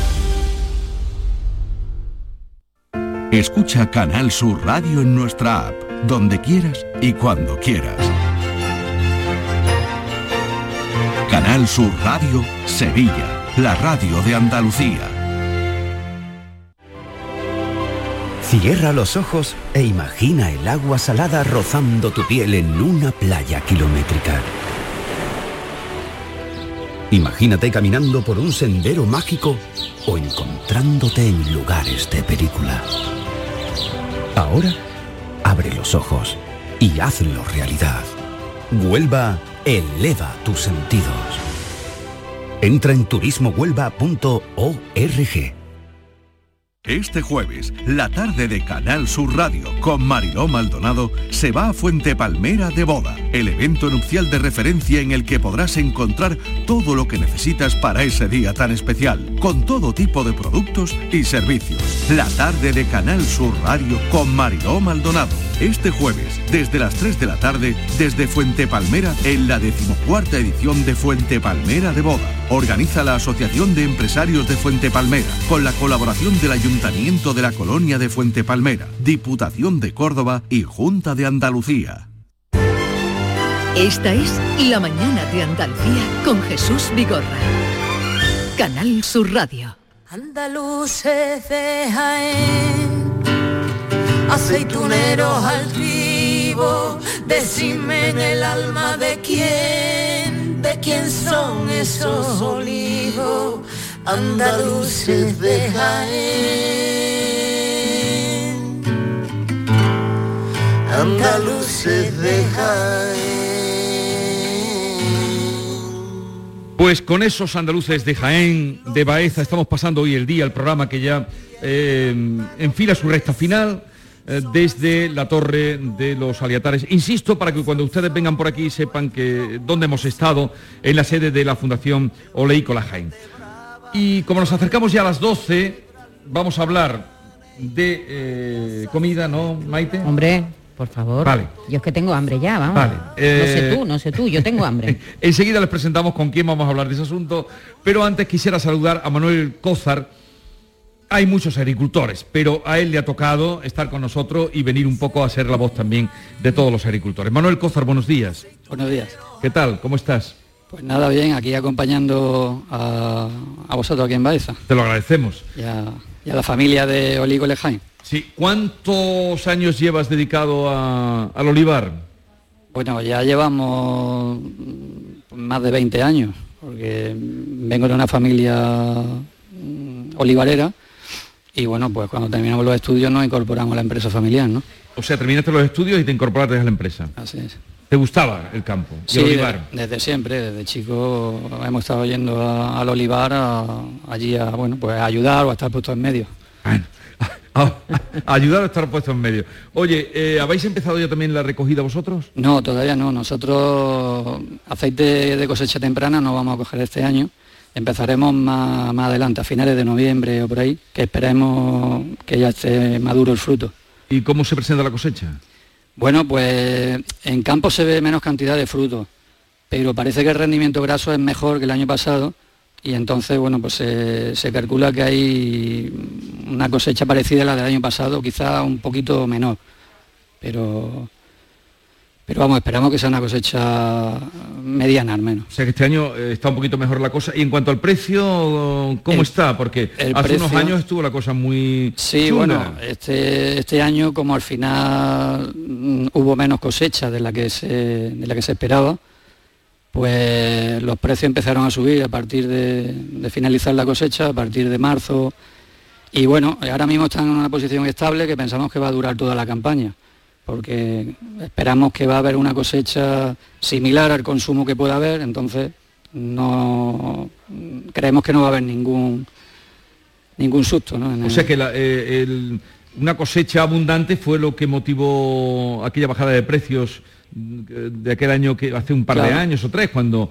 S14: Escucha Canal Sur Radio en nuestra app, donde quieras y cuando quieras. Canal Sur Radio, Sevilla, la radio de Andalucía.
S25: Cierra los ojos e imagina el agua salada rozando tu piel en una playa kilométrica. Imagínate caminando por un sendero mágico o encontrándote en lugares de película. Ahora, abre los ojos y hazlo realidad. Huelva eleva tus sentidos. Entra en turismohuelva.org.
S14: Este jueves, la tarde de Canal Sur Radio con Mariló Maldonado se va a Fuente Palmera de Boda, el evento nupcial de referencia en el que podrás encontrar todo lo que necesitas para ese día tan especial, con todo tipo de productos y servicios. La tarde de Canal Sur Radio con Mariló Maldonado. Este jueves, desde las 3 de la tarde, desde Fuente Palmera, en la decimocuarta edición de Fuente Palmera de Boda. Organiza la Asociación de Empresarios de Fuente Palmera, con la colaboración del Ayuntamiento de la Colonia de Fuente Palmera, Diputación de Córdoba y Junta de Andalucía.
S11: Esta es La Mañana de Andalucía con Jesús Vigorra. Canal Sur Radio.
S26: Andaluces de Jaén, aceituneros altivos, decime en el alma de quién, de quién son esos olivos, andaluces de Jaén, andaluces de Jaén.
S4: Pues con esos andaluces de Jaén, de Baeza, estamos pasando hoy el día, el programa que ya eh, enfila su recta final eh, desde la torre de los Aliatares. Insisto, para que cuando ustedes vengan por aquí sepan que dónde hemos estado, en la sede de la Fundación Oleícola Jaén. Y como nos acercamos ya a las 12, vamos a hablar de eh, comida, ¿no, Maite?
S6: Hombre, por favor.
S4: Vale.
S6: Yo es que tengo hambre ya, vamos.
S4: Vale,
S6: No
S4: eh,
S6: sé tú, no sé tú, yo tengo hambre.
S4: Enseguida les presentamos con quién vamos a hablar de ese asunto, pero antes quisiera saludar a Manuel Cózar. Hay muchos agricultores, pero a él le ha tocado estar con nosotros y venir un poco a ser la voz también de todos los agricultores. Manuel Cózar, buenos días.
S27: Buenos días.
S4: ¿Qué tal? ¿Cómo estás?
S27: Pues nada, bien, aquí acompañando a, a vosotros aquí en Baeza
S4: Te lo agradecemos.
S27: y a, y a la familia de Oligo Lejain.
S4: Sí, ¿cuántos años llevas dedicado a- al olivar?
S27: Bueno, ya llevamos más de 20 años, porque vengo de una familia mm, olivarera y bueno, pues cuando terminamos los estudios nos incorporamos a la empresa familiar, ¿no?
S4: O sea, terminaste los estudios y te incorporaste a la empresa.
S27: Así es.
S4: ¿Te gustaba el campo?
S27: Sí,
S4: el
S27: de-
S4: olivar?
S27: desde siempre, desde chico hemos estado yendo a- al olivar a- allí a, bueno, pues a ayudar o a estar puestos en medio.
S4: a ayudar a estar puesto en medio. Oye, eh, ¿habéis empezado ya también la recogida vosotros?
S27: No, todavía no. Nosotros aceite de cosecha temprana no vamos a coger este año. Empezaremos más, más adelante, a finales de noviembre o por ahí, que esperemos que ya esté maduro el fruto.
S4: ¿Y cómo se presenta la cosecha?
S27: Bueno, pues en campo se ve menos cantidad de fruto, pero parece que el rendimiento graso es mejor que el año pasado y entonces, bueno, pues se, se calcula que hay una cosecha parecida a la del año pasado, quizá un poquito menor, pero, pero vamos, esperamos que sea una cosecha mediana al menos.
S4: O sea que este año eh, está un poquito mejor la cosa. Y en cuanto al precio, ¿cómo
S27: El-
S4: está? Porque
S27: el
S4: hace unos años estuvo la cosa muy
S27: Sí, bueno, este, este año como al final mm, hubo menos cosecha de la que se, de la que se esperaba, pues los precios empezaron a subir a partir de, de finalizar la cosecha, a partir de marzo. Y bueno, ahora mismo están en una posición estable que pensamos que va a durar toda la campaña, porque esperamos que va a haber una cosecha similar al consumo que pueda haber, entonces no creemos que no va a haber ningún ningún susto. ¿no? En
S4: O sea que la- eh, el- una cosecha abundante fue lo que motivó aquella bajada de precios de aquel año que hace un par de años o tres cuando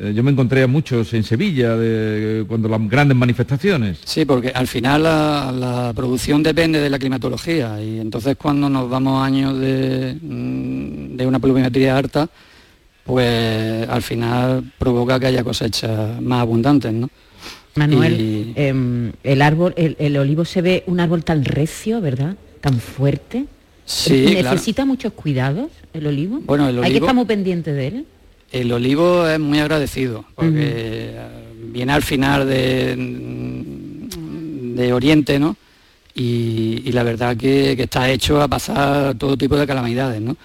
S4: eh, yo me encontré a muchos en Sevilla de, cuando las grandes manifestaciones
S27: Sí, porque al final la, la producción depende de la climatología y entonces cuando nos vamos años de, mm, de una pluviometría alta, pues al final provoca que haya cosechas más abundantes, ¿no?
S6: Manuel,
S27: Y-
S6: em, el árbol, el, el olivo se ve un árbol tan recio, ¿verdad? Tan fuerte.
S27: Sí, claro.
S6: ¿Necesita muchos cuidados el olivo?
S27: Bueno, el
S6: Hay que
S27: olivo-
S6: estar muy pendiente de él.
S27: El olivo es muy agradecido porque eh, viene al final de, de Oriente, ¿no? Y, y la verdad que, que está hecho a pasar todo tipo de calamidades, ¿no?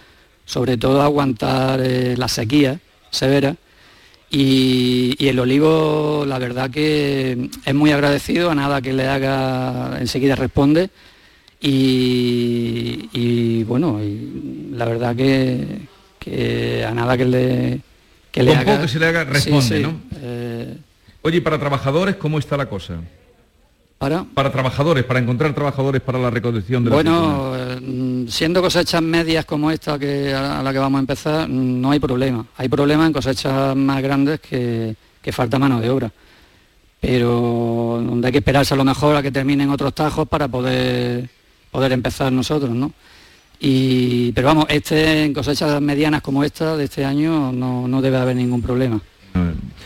S27: Sobre todo a aguantar eh, la sequía severa. Y, y el olivo, la verdad que es muy agradecido, a nada que le haga enseguida responde. Y, y, bueno, y la verdad que, que a nada que le, que le haga...
S4: que se le haga responde
S27: sí.
S4: ¿no?
S27: Eh,
S4: oye ¿y para trabajadores cómo está la cosa
S27: para
S4: para trabajadores para encontrar trabajadores para la recolección de la?
S27: Bueno, eh, siendo cosechas medias como esta que a la que vamos a empezar, no hay problema. Hay problema en cosechas más grandes que, que falta mano de obra. Pero donde hay que esperarse a lo mejor a que terminen otros tajos para poder, poder empezar nosotros, ¿no? Y, pero vamos, este en cosechas medianas como esta de este año no, no debe haber ningún problema.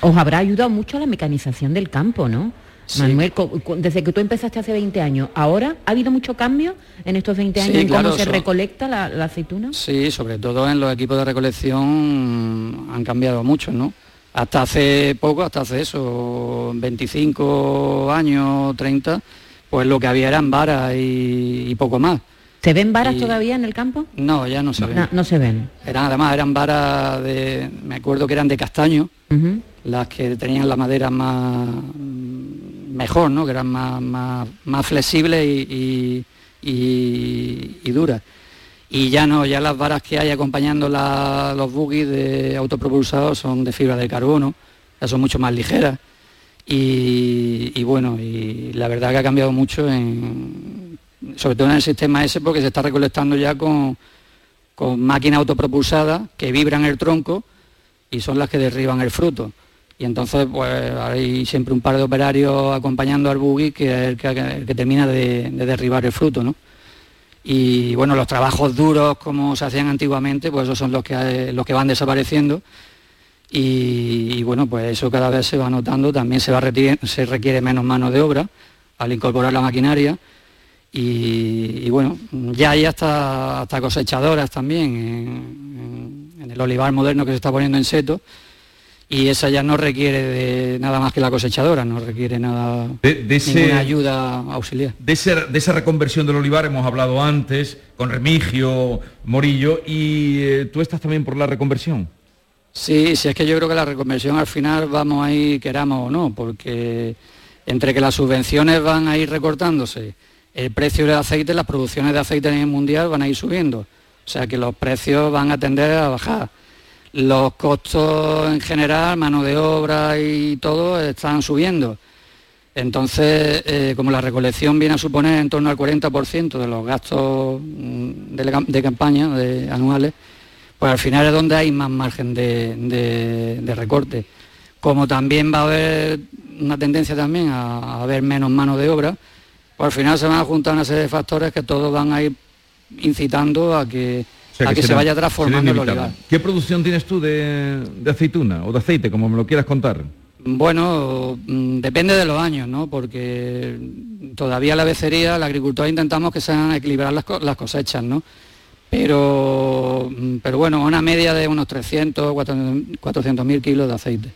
S6: Os habrá ayudado mucho a la mecanización del campo, ¿no?
S27: Sí.
S6: Manuel, desde que tú empezaste hace 20 años, ¿ahora ha habido mucho cambio en estos 20 años
S27: Sí,
S6: en
S27: claro,
S6: cómo se recolecta la, la aceituna?
S27: Sí, sobre todo en los equipos de recolección han cambiado mucho, ¿no? Hasta hace poco, hasta hace eso, 25 años, 30, pues lo que había eran varas y, y poco más.
S6: ¿Se ven varas
S27: Y-
S6: todavía en el campo?
S27: No, ya no se ven.
S6: No, no se ven.
S27: Eran, además eran varas de, me acuerdo que eran de castaño, las que tenían la madera más mejor, ¿no? Que eran más, más, más flexibles y, y, y- y duras. Y ya no, ya las varas que hay acompañando la- los buggies de autopropulsados son de fibra de carbono, ya son mucho más ligeras. Y, bueno, y la verdad que ha cambiado mucho en, sobre todo en el sistema ese porque se está recolectando ya con, con máquinas autopropulsadas que vibran el tronco y son las que derriban el fruto. Y entonces pues hay siempre un par de operarios acompañando al buggy que es el que, el que termina de, de derribar el fruto, ¿no? Y bueno, los trabajos duros como se hacían antiguamente, pues esos son los que, los que van desapareciendo. Y, y bueno, pues eso cada vez se va notando, también se, va reti- se requiere menos mano de obra al incorporar la maquinaria. Y, y bueno, ya hay hasta, hasta cosechadoras también en, en- en el olivar moderno que se está poniendo en seto. Y esa ya no requiere de nada más que la cosechadora, no requiere nada,
S4: De, de ese-
S27: ninguna ayuda auxiliar.
S4: De, ese- de esa reconversión del olivar hemos hablado antes con Remigio Morillo y eh, tú estás también por la reconversión.
S27: Sí, sí, es que yo creo que la reconversión al final vamos a ir, queramos o no, porque entre que las subvenciones van a ir recortándose, el precio del aceite, las producciones de aceite a nivel mundial van a ir subiendo. O sea que los precios van a tender a bajar. Los costos en general, mano de obra y todo, están subiendo. Entonces, eh, como la recolección viene a suponer en torno al 40% de los gastos mm, de, campaña anuales, pues al final es donde hay más margen de, de- de recorte. Como también va a haber una tendencia también a, a haber menos mano de obra, pues al final se van a juntar una serie de factores que todos van a ir incitando a que,
S4: O sea,
S27: a que se
S4: será-
S27: vaya transformando el
S4: inevitable.
S27: olivar.
S4: ¿Qué producción tienes tú de, de aceituna o de aceite, como me lo quieras contar?
S27: Bueno, mm, depende de los años, ¿no? Porque todavía la becería, la agricultura intentamos que sean equilibrar las, co- las cosechas, ¿no? Pero, mm, pero bueno, una media de unos 300, 400 mil kilos de aceite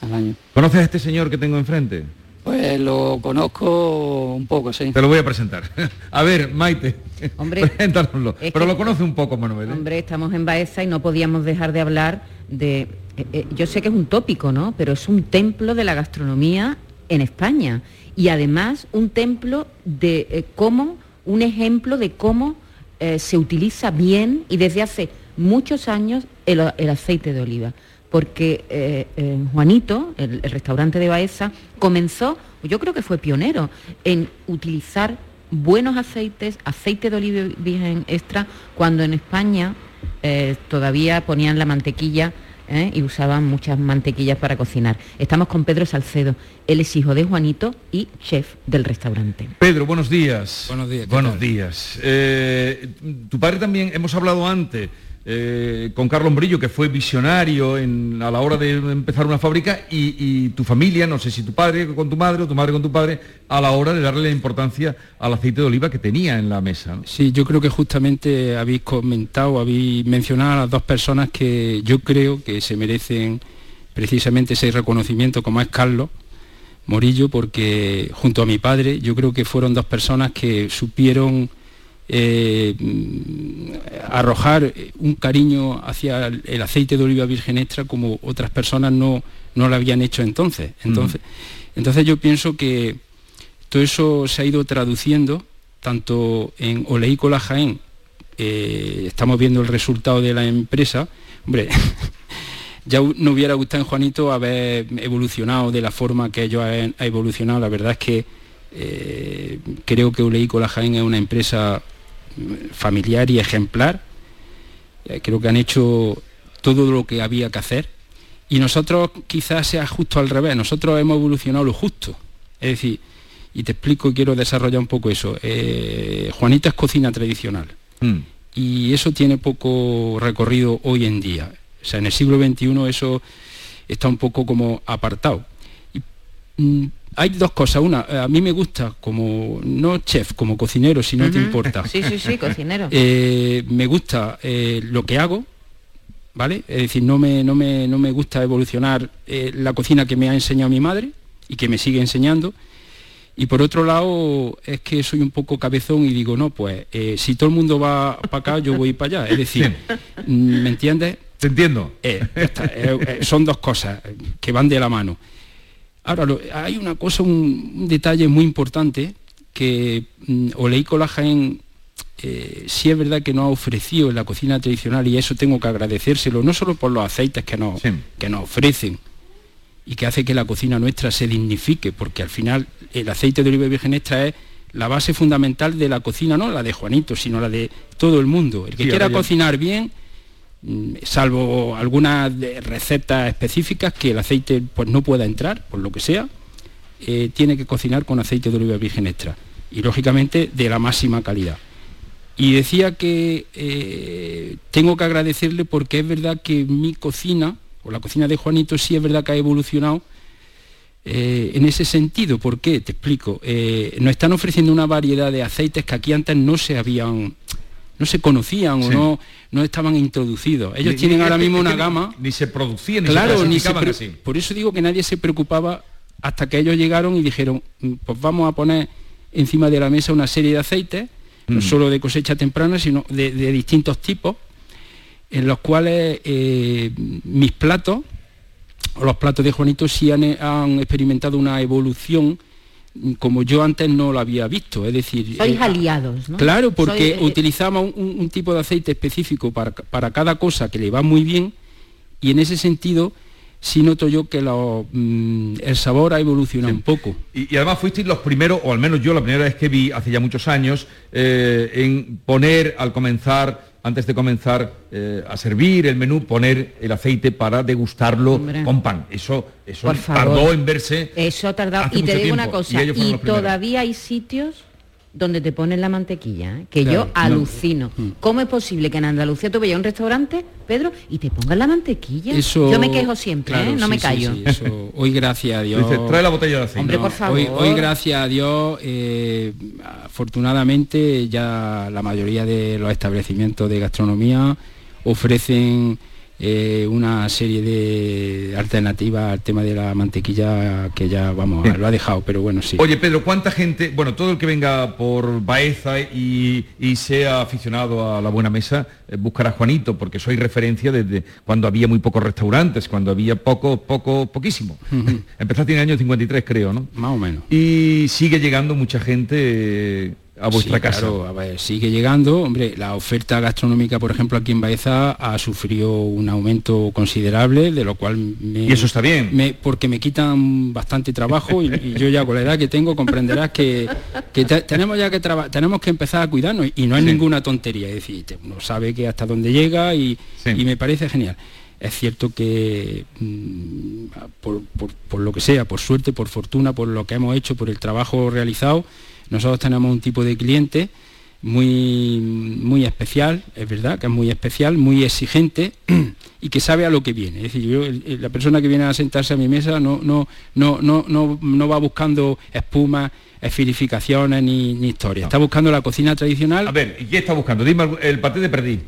S27: al año.
S4: ¿Conoces a este señor que tengo enfrente?
S27: Pues lo conozco un poco, sí.
S4: Te lo voy a presentar. A ver, Maite,
S6: Hombre,
S4: preséntanoslo.
S6: es
S4: Pero
S6: que-
S4: lo conoce un poco, Manuel. ¿eh?
S6: Hombre, estamos en Baeza y no podíamos dejar de hablar de... eh, eh, yo sé que es un tópico, ¿no? Pero es un templo de la gastronomía en España. Y además un templo de eh, cómo, un ejemplo de cómo eh, se utiliza bien y desde hace muchos años el, aceite de oliva. Porque eh, eh, Juanito, el, el restaurante de Baeza, comenzó, yo creo que fue pionero, en utilizar buenos aceites, aceite de oliva virgen extra, cuando en España todavía ponían la mantequilla ¿eh? y usaban muchas mantequillas para cocinar. Estamos con Pedro Salcedo, él es hijo de Juanito y chef del restaurante.
S4: Pedro, buenos días.
S28: Buenos días, ¿qué
S4: Buenos
S28: tal?
S4: días. Eh, tu padre también, hemos hablado antes eh, con Carlos Brillo, que fue visionario a la hora de empezar una fábrica, y, tu familia, no sé si tu padre con tu madre o tu madre con tu padre, a la hora de darle la importancia al aceite de oliva que tenía en la mesa.
S28: Sí, yo creo que justamente habéis comentado, habéis mencionado a las dos personas que yo creo que se merecen precisamente ese reconocimiento, como es Carlos Morillo, porque junto a mi padre yo creo que fueron dos personas que supieron eh, mm, arrojar un cariño hacia el aceite de oliva virgen extra como otras personas no, no lo habían hecho entonces. Entonces, entonces yo pienso que todo eso se ha ido traduciendo tanto en Oleícola Jaén, eh, estamos viendo el resultado de la empresa, hombre, ya no hubiera gustado en Juanito haber evolucionado de la forma que ellos han ha evolucionado, la verdad es que eh, creo que Oleícola Jaén es una empresa familiar y ejemplar, Eh, creo que han hecho todo lo que había que hacer y nosotros quizás sea justo al revés, nosotros hemos evolucionado lo justo, es decir, y te explico y quiero desarrollar un poco eso. Eh, Juanita es cocina tradicional
S4: Mm.
S28: y eso tiene poco recorrido hoy en día. O sea, en el siglo XXI eso está un poco como apartado. Y, mm, hay dos cosas. Una, a mí me gusta como, no chef, como cocinero, si no te importa.
S6: Sí, sí, sí, cocinero.
S28: Eh, me gusta eh, lo que hago, ¿vale? Es decir, no me, no me, no me gusta evolucionar eh, la cocina que me ha enseñado mi madre y que me sigue enseñando. Y por otro lado, es que soy un poco cabezón y digo, no, pues eh, si todo el mundo va para acá, yo voy para allá. Es decir, ¿me entiendes?
S4: Te entiendo.
S28: Eh, está, eh, eh, son dos cosas eh, que van de la mano. Ahora, lo- hay una cosa, un, un detalle muy importante que mm, Oleí Collagen eh, sí es verdad que nos ha ofrecido en la cocina tradicional y eso tengo que agradecérselo, no solo por los aceites que nos, que nos ofrecen y que hace que la cocina nuestra se dignifique, porque al final el aceite de oliva virgen extra es la base fundamental de la cocina, no la de Juanito, sino la de todo el mundo. El que
S4: Sí,
S28: quiera cocinar bien, salvo algunas recetas específicas que el aceite pues no pueda entrar, por lo que sea, eh, tiene que cocinar con aceite de oliva virgen extra y lógicamente de la máxima calidad. Y decía que eh, tengo que agradecerle porque es verdad que mi cocina, o la cocina de Juanito, sí es verdad que ha evolucionado eh, en ese sentido. ¿Por qué? Te explico. Nos están ofreciendo una variedad de aceites que aquí antes no se habían, no se conocían o no, no estaban introducidos. Ellos
S4: Ni-
S28: tienen
S4: ni-
S28: ahora
S4: es que-
S28: mismo una
S4: ni-
S28: gama.
S4: Ni se producía, ni
S28: Claro,
S4: se
S28: ni se
S4: así.
S28: por eso digo que nadie se preocupaba hasta que ellos llegaron y dijeron, "Mm, pues vamos a poner encima de la mesa una serie de aceites, no
S4: Mm.
S28: solo de cosecha temprana, sino de, de distintos tipos, en los cuales eh, mis platos, o los platos de Juanito, sí han, han experimentado una evolución como yo antes no lo había visto. Es decir,
S6: Sois
S28: eh,
S6: aliados, ¿no?
S28: Claro, porque
S6: eh,
S28: utilizamos un, un tipo de aceite específico para, para cada cosa que le va muy bien y en ese sentido sí noto yo que lo, mm, el sabor ha evolucionado un poco.
S4: Y, y además fuisteis los primeros, o al menos yo la primera vez que vi hace ya muchos años, eh, en poner al comenzar, antes de comenzar eh, a servir el menú, poner el aceite para degustarlo
S6: Hombre.
S4: con pan. Eso, eso tardó en verse.
S6: Eso ha tardado.
S4: hace
S6: Y te digo una cosa,
S4: y
S6: todavía hay sitios donde te ponen la mantequilla, ¿eh? que
S28: Claro,
S6: yo
S28: no.
S6: alucino.
S28: Mm.
S6: ¿Cómo es posible que en Andalucía tú vayas a un restaurante, Pedro, y te pongan la mantequilla?
S28: Eso,
S6: yo me quejo siempre,
S28: claro,
S6: ¿eh? no
S28: sí,
S6: me callo.
S28: sí, eso, hoy gracias a Dios.
S4: Dice, trae la botella de aceite.
S6: Hombre, por favor.
S28: Hoy, hoy, gracias a Dios, eh, afortunadamente ya la mayoría de los establecimientos de gastronomía ofrecen eh, una serie de alternativas al tema de la mantequilla que ya vamos,
S4: Bien.
S28: lo ha dejado, pero bueno, sí.
S4: Oye, Pedro, ¿cuánta gente, bueno, todo el que venga por Baeza y, y sea aficionado a la buena mesa, eh, buscará a Juanito, porque soy referencia desde cuando había muy pocos restaurantes, cuando había poco, poco, poquísimo.
S28: Ujú.
S4: Empezaste en el año 53, creo, ¿no?
S28: Más o menos.
S4: Y sigue llegando mucha gente eh, a vuestra
S28: Sí,
S4: casa.
S28: Claro, a ver, sigue llegando. Hombre, la oferta gastronómica, por ejemplo, aquí en Baeza ha sufrido un aumento considerable, de lo cual me,
S4: Y eso está bien.
S28: me- porque me quitan bastante trabajo y, y yo ya con la edad que tengo comprenderás que, que te- tenemos ya que traba- tenemos que empezar a cuidarnos y no es
S4: Sí.
S28: ninguna tontería. Es decir, uno sabe que hasta dónde llega y, y me parece genial. Es cierto que mm, por, por- por lo que sea, por suerte, por fortuna, por lo que hemos hecho, por el trabajo realizado, nosotros tenemos un tipo de cliente muy, muy especial, es verdad, que es muy especial, muy exigente y que sabe a lo que viene. Es decir, yo, la persona que viene a sentarse a mi mesa no, no, no, no, no, no va buscando espuma, esferificaciones ni, ni historia. Está buscando la cocina tradicional.
S4: A ver, ¿y qué está buscando? Dime el paté de perdí.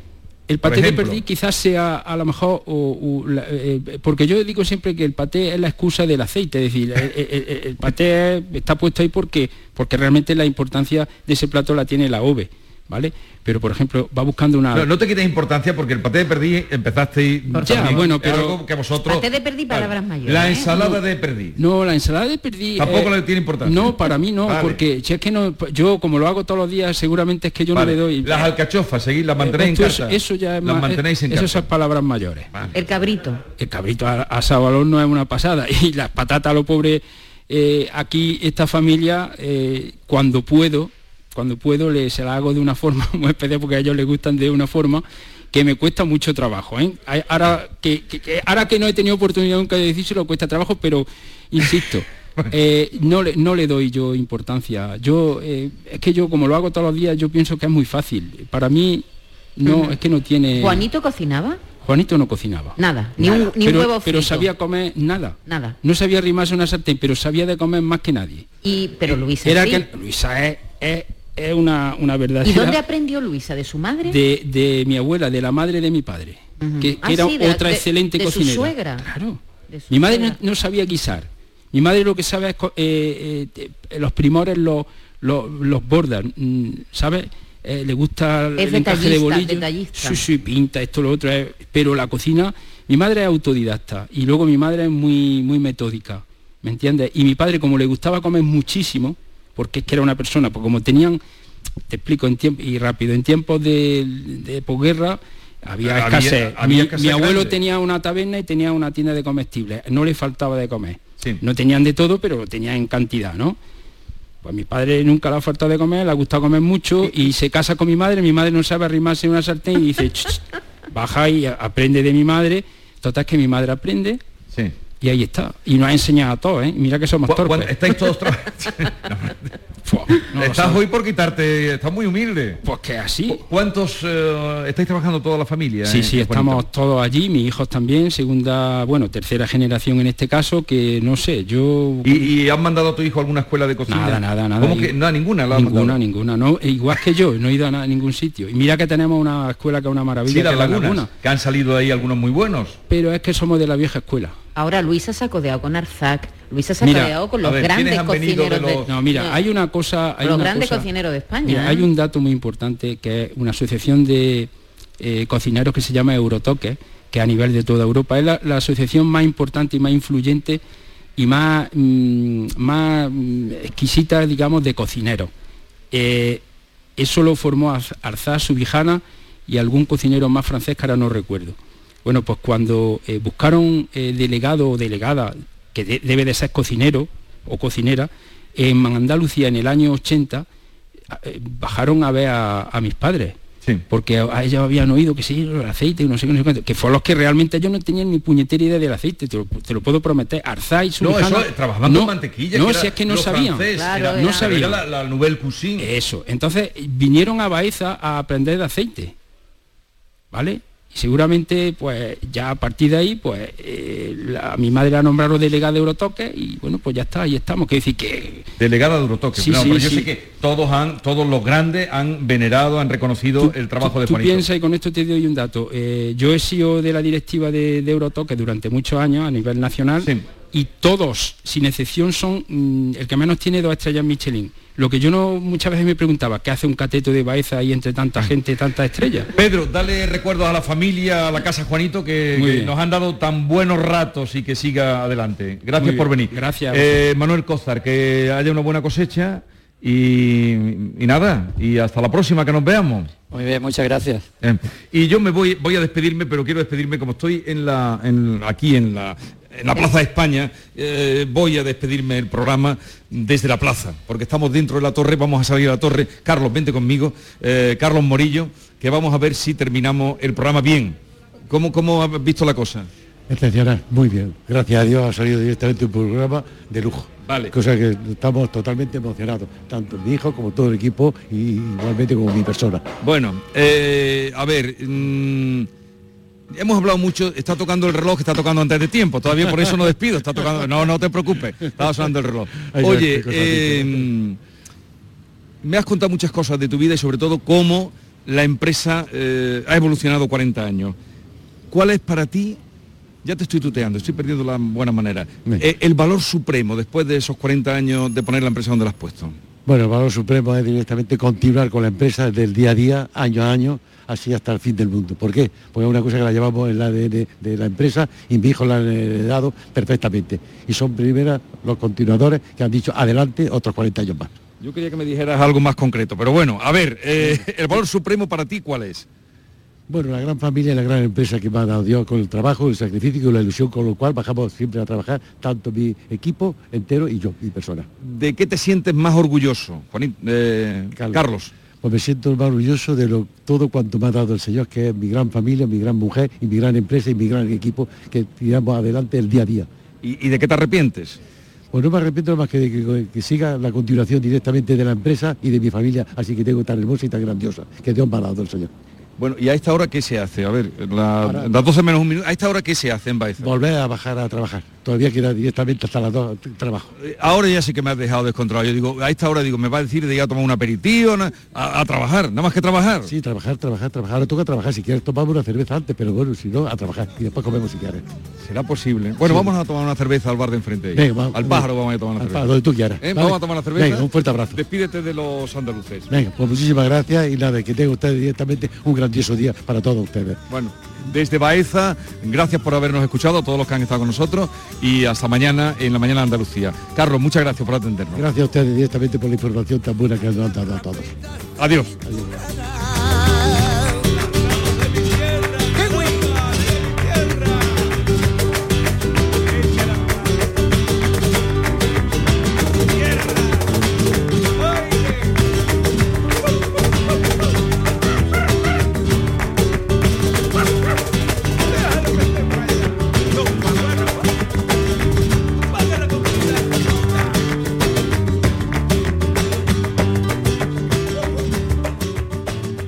S28: El paté de perdí quizás sea a lo mejor, o- o la- eh, porque yo digo siempre que el paté es la excusa del aceite, es decir, el- el paté está puesto ahí porque, porque realmente la importancia de ese plato la tiene la ove, ¿vale? Pero por ejemplo, va buscando una...
S4: No, no te quites importancia porque el paté de perdí empezaste y
S28: Ya, bueno, pero-
S4: algo que vosotros
S6: Paté de perdí, palabras mayores.
S4: la
S6: ¿eh?
S4: ensalada de perdí.
S28: No, la ensalada de perdí.
S4: Tampoco le tiene importancia.
S28: No, para mí no,
S4: Vale.
S28: porque si es que no, yo como lo hago todos los días, seguramente es que yo
S4: Vale.
S28: no le doy.
S4: Las alcachofas, seguís, las mantenéis
S28: Esto
S4: en
S28: es-
S4: casa.
S28: Eso ya es
S4: las
S28: más-
S4: mantenéis en
S28: eso
S4: casa.
S28: son palabras mayores.
S6: El cabrito.
S28: El cabrito a- asado al horno es una pasada. Y las patatas, lo pobre, eh, aquí esta familia, eh, cuando puedo, cuando puedo, le, se la hago de una forma muy especial porque a ellos les gustan de una forma que me cuesta mucho trabajo. ¿eh? Ahora, que, que- que- ahora que no he tenido oportunidad nunca de decírselo, cuesta trabajo, pero insisto, eh, no, le, no le doy yo importancia. Yo, eh, es que yo como lo hago todos los días, yo pienso que es muy fácil. Para mí, no, es que no tiene...
S6: ¿Juanito cocinaba?
S28: Juanito no cocinaba.
S6: Nada, ni un, ni un
S28: pero,
S6: huevo
S28: pero
S6: frito.
S28: sabía comer nada.
S6: Nada.
S28: No sabía arrimarse una sartén, pero sabía de comer más que nadie.
S6: Y, pero Luisa
S28: Era
S6: sí.
S28: que Luisa es, es- es una, una
S6: ¿Y
S28: verdadera
S6: dónde aprendió Luisa? ¿De su madre?
S28: de, de mi abuela, de la madre de mi padre, que, que
S6: Ah,
S28: era
S6: sí, de-
S28: otra
S6: de-
S28: excelente
S6: su
S28: cocinera.
S6: suegra.
S28: Claro.
S6: Su
S28: Mi madre no,
S6: suegra.
S28: no sabía guisar. Mi madre lo que sabe es eh, eh, los primores los, los, los borda, mm, ¿sabes? Eh, le gusta
S6: Es
S28: el encaje de
S6: detallista,
S28: bolillo.
S6: detallista.
S28: Sí, sí, pinta esto, lo otro. eh, pero la cocina, mi madre es autodidacta y luego mi madre es muy, muy metódica, ¿me entiendes? Y mi padre, como le gustaba comer muchísimo, porque es que era una persona, pues como tenían, te explico en tiempo y rápido, en tiempos de, de posguerra había escasez.
S4: había
S28: mi, abuelo
S4: grande.
S28: tenía una taberna y tenía una tienda de comestibles, no le faltaba de comer. No tenían de todo, pero tenían en cantidad, ¿no? Pues mi padre nunca le ha faltado de comer, le ha gustado comer mucho y se casa con mi madre, mi madre no sabe arrimarse en una sartén y dice, baja y a- aprende de mi madre, total que mi madre aprende y ahí está. Y nos ha enseñado a todos, ¿eh? Mira que somos torpes.
S4: estáis todos
S28: no
S4: Estás hoy por quitarte, estás muy humilde.
S28: Pues que así.
S4: ¿Cuántos eh, estáis trabajando toda la familia?
S28: Sí, sí, estamos todos allí, mis hijos también, segunda, bueno, tercera generación en este caso, que no sé, yo...
S4: ¿Y, y has mandado a tu hijo a alguna escuela de cocina?
S28: Nada, nada, nada.
S4: ¿Cómo que? No, ninguna. la
S28: ninguna, ninguna. No, e igual que yo, no he ido a, ningún sitio. Y mira que tenemos una escuela que es una maravilla,
S4: Sí,
S28: que la Laguna.
S4: que han salido ahí algunos muy buenos.
S28: Pero es que somos de la vieja escuela.
S6: Ahora Luisa se ha codeado con Arzac, Luisa se ha codeado con los
S28: ver,
S6: grandes
S28: ¿quiénes han de
S6: cocineros de,
S28: No, mira, hay una cosa... Hay
S6: los grandes cocineros de España.
S28: Mira,
S6: ¿eh?
S28: hay un dato muy importante que es una asociación de eh, cocineros que se llama Eurotoque, que a nivel de toda Europa es la, la asociación más importante y más influyente y más, mm, más mm, exquisita, digamos, de cocineros. Eh, eso lo formó Arz- Arzás, Subijana y algún cocinero más francés que ahora no recuerdo. Bueno, pues cuando eh, buscaron eh, delegado o delegada, que de- debe de ser cocinero o cocinera, en Andalucía en el año 80 eh, bajaron a ver a, a mis padres. Porque a, ellos habían oído que sí, el aceite, y no sé qué, no sé cuánto, que fueron los que realmente ellos no tenían ni puñetera idea del aceite, te lo, te lo puedo prometer. Arzá y
S4: No, eso, trabajaban
S28: no,
S4: con mantequilla.
S28: No, si es que no sabían.
S4: francés, era-
S28: no
S4: era
S28: sabían.
S4: la, la nouvelle cuisine.
S28: Eso. Entonces vinieron a Baeza a aprender de aceite. ¿Vale? Y seguramente, pues ya a partir de ahí, pues eh, la- mi madre la nombraron delegada de Eurotoque y bueno, pues ya está, ahí estamos. Quiero decir que
S4: Delegada de Eurotoque.
S28: Sí,
S4: no,
S28: sí,
S4: pero yo
S28: sí.
S4: sé que todos han, todos los grandes han venerado, han reconocido el trabajo de
S28: Tú
S4: Juanito.
S28: piensas, y con esto te doy un dato, eh, yo he sido de la directiva de, de Eurotoque durante muchos años a nivel nacional y todos, sin excepción, son mm, el que menos tiene dos estrellas Michelin. Lo que yo no muchas veces me preguntaba, ¿qué hace un cateto de Baeza ahí entre tanta gente, tantas estrellas?
S4: Pedro, dale recuerdos a la familia, a la casa Juanito, que, nos han dado tan buenos ratos y que siga adelante. Gracias por venir.
S28: gracias.
S4: Eh, Manuel Cózar, que haya una buena cosecha y, y nada, y hasta la próxima que nos veamos.
S27: Muy bien, muchas gracias.
S4: Eh, y yo me voy, voy a despedirme, pero quiero despedirme como estoy en la, en- aquí en la, en la Plaza de España, eh, voy a despedirme el programa desde la plaza, porque estamos dentro de la torre, vamos a salir a la torre. Carlos, vente conmigo, eh, Carlos Morillo, que vamos a ver si terminamos el programa bien. ¿Cómo, cómo has visto la cosa?
S29: Excepcional, muy bien. Gracias a Dios ha salido directamente un programa de lujo.
S4: Vale.
S29: Cosa que estamos totalmente emocionados, tanto mi hijo como todo el equipo y igualmente como mi persona.
S4: Bueno, eh, a ver, mm, hemos hablado mucho, está tocando el reloj, está tocando antes de tiempo, todavía por eso no despido, está tocando, no, no te preocupes, estaba sonando el reloj. Oye, eh, me has contado muchas cosas de tu vida y sobre todo cómo la empresa eh, ha evolucionado 40 años. ¿Cuál es para ti, ya te estoy tuteando, estoy perdiendo la buena manera, eh, el valor supremo después de esos 40 años de poner la empresa donde la has puesto?
S29: Bueno, el valor supremo es directamente continuar con la empresa del día a día, año a año, así hasta el fin del mundo. ¿Por qué? Porque es una cosa que la llevamos en el ADN de la empresa y mi hijo la han heredado perfectamente. Y son primeras los continuadores que han dicho adelante otros 40 años más.
S4: Yo quería que me dijeras algo más concreto, pero bueno, a ver, eh, el valor supremo para ti, ¿cuál es?
S29: Bueno, la gran familia y la gran empresa que me ha dado Dios con el trabajo, el sacrificio y la ilusión con lo cual bajamos siempre a trabajar, tanto mi equipo entero y yo, mi persona.
S4: ¿De qué te sientes más orgulloso, Juanín- eh, Carlos?
S29: Pues me siento más orgulloso de lo, todo cuanto me ha dado el Señor, que es mi gran familia, mi gran mujer y mi gran empresa y mi gran equipo que tiramos adelante el día a día.
S4: ¿Y, y de qué te arrepientes?
S29: Pues no me arrepiento más que de que, que siga la continuación directamente de la empresa y de mi familia, así que tengo tan hermosa y tan grandiosa, que Dios me ha dado el Señor.
S4: Bueno, ¿y a esta hora qué se hace? A ver, la- las 12 menos un minuto, ¿a esta hora qué se hace en Baeza?
S29: Volver a bajar a trabajar. Todavía queda directamente hasta las dos trabajo.
S4: Eh, Ahora ya sí que me has dejado descontrolado. Yo digo, a esta hora digo, me va a decir de ir a tomar un aperitivo, a, a trabajar, nada más que trabajar.
S29: Sí, trabajar, trabajar, trabajar. Ahora toca trabajar. Si quieres tomamos una cerveza antes, pero bueno, si no, a trabajar. Y después comemos si quieres.
S4: Será posible. Bueno,
S29: Sí.
S4: vamos a tomar una cerveza al bar de enfrente.
S29: Venga, vamos,
S4: al pájaro vamos a tomar una cerveza.
S29: donde tú quieras,
S4: ¿Eh?
S29: ¿vale?
S4: Vamos a tomar una cerveza.
S29: Venga, un fuerte abrazo.
S4: Despídete de los andaluces.
S29: Venga, pues muchísimas gracias y nada, que tengan ustedes directamente un grandioso día para todos ustedes.
S4: Bueno, desde Baeza, gracias por habernos escuchado, a todos los que han estado con nosotros, y hasta mañana en la mañana de Andalucía. Carlos, muchas gracias por atendernos.
S29: Gracias a ustedes directamente por la información tan buena que nos han dado a todos.
S4: Adiós.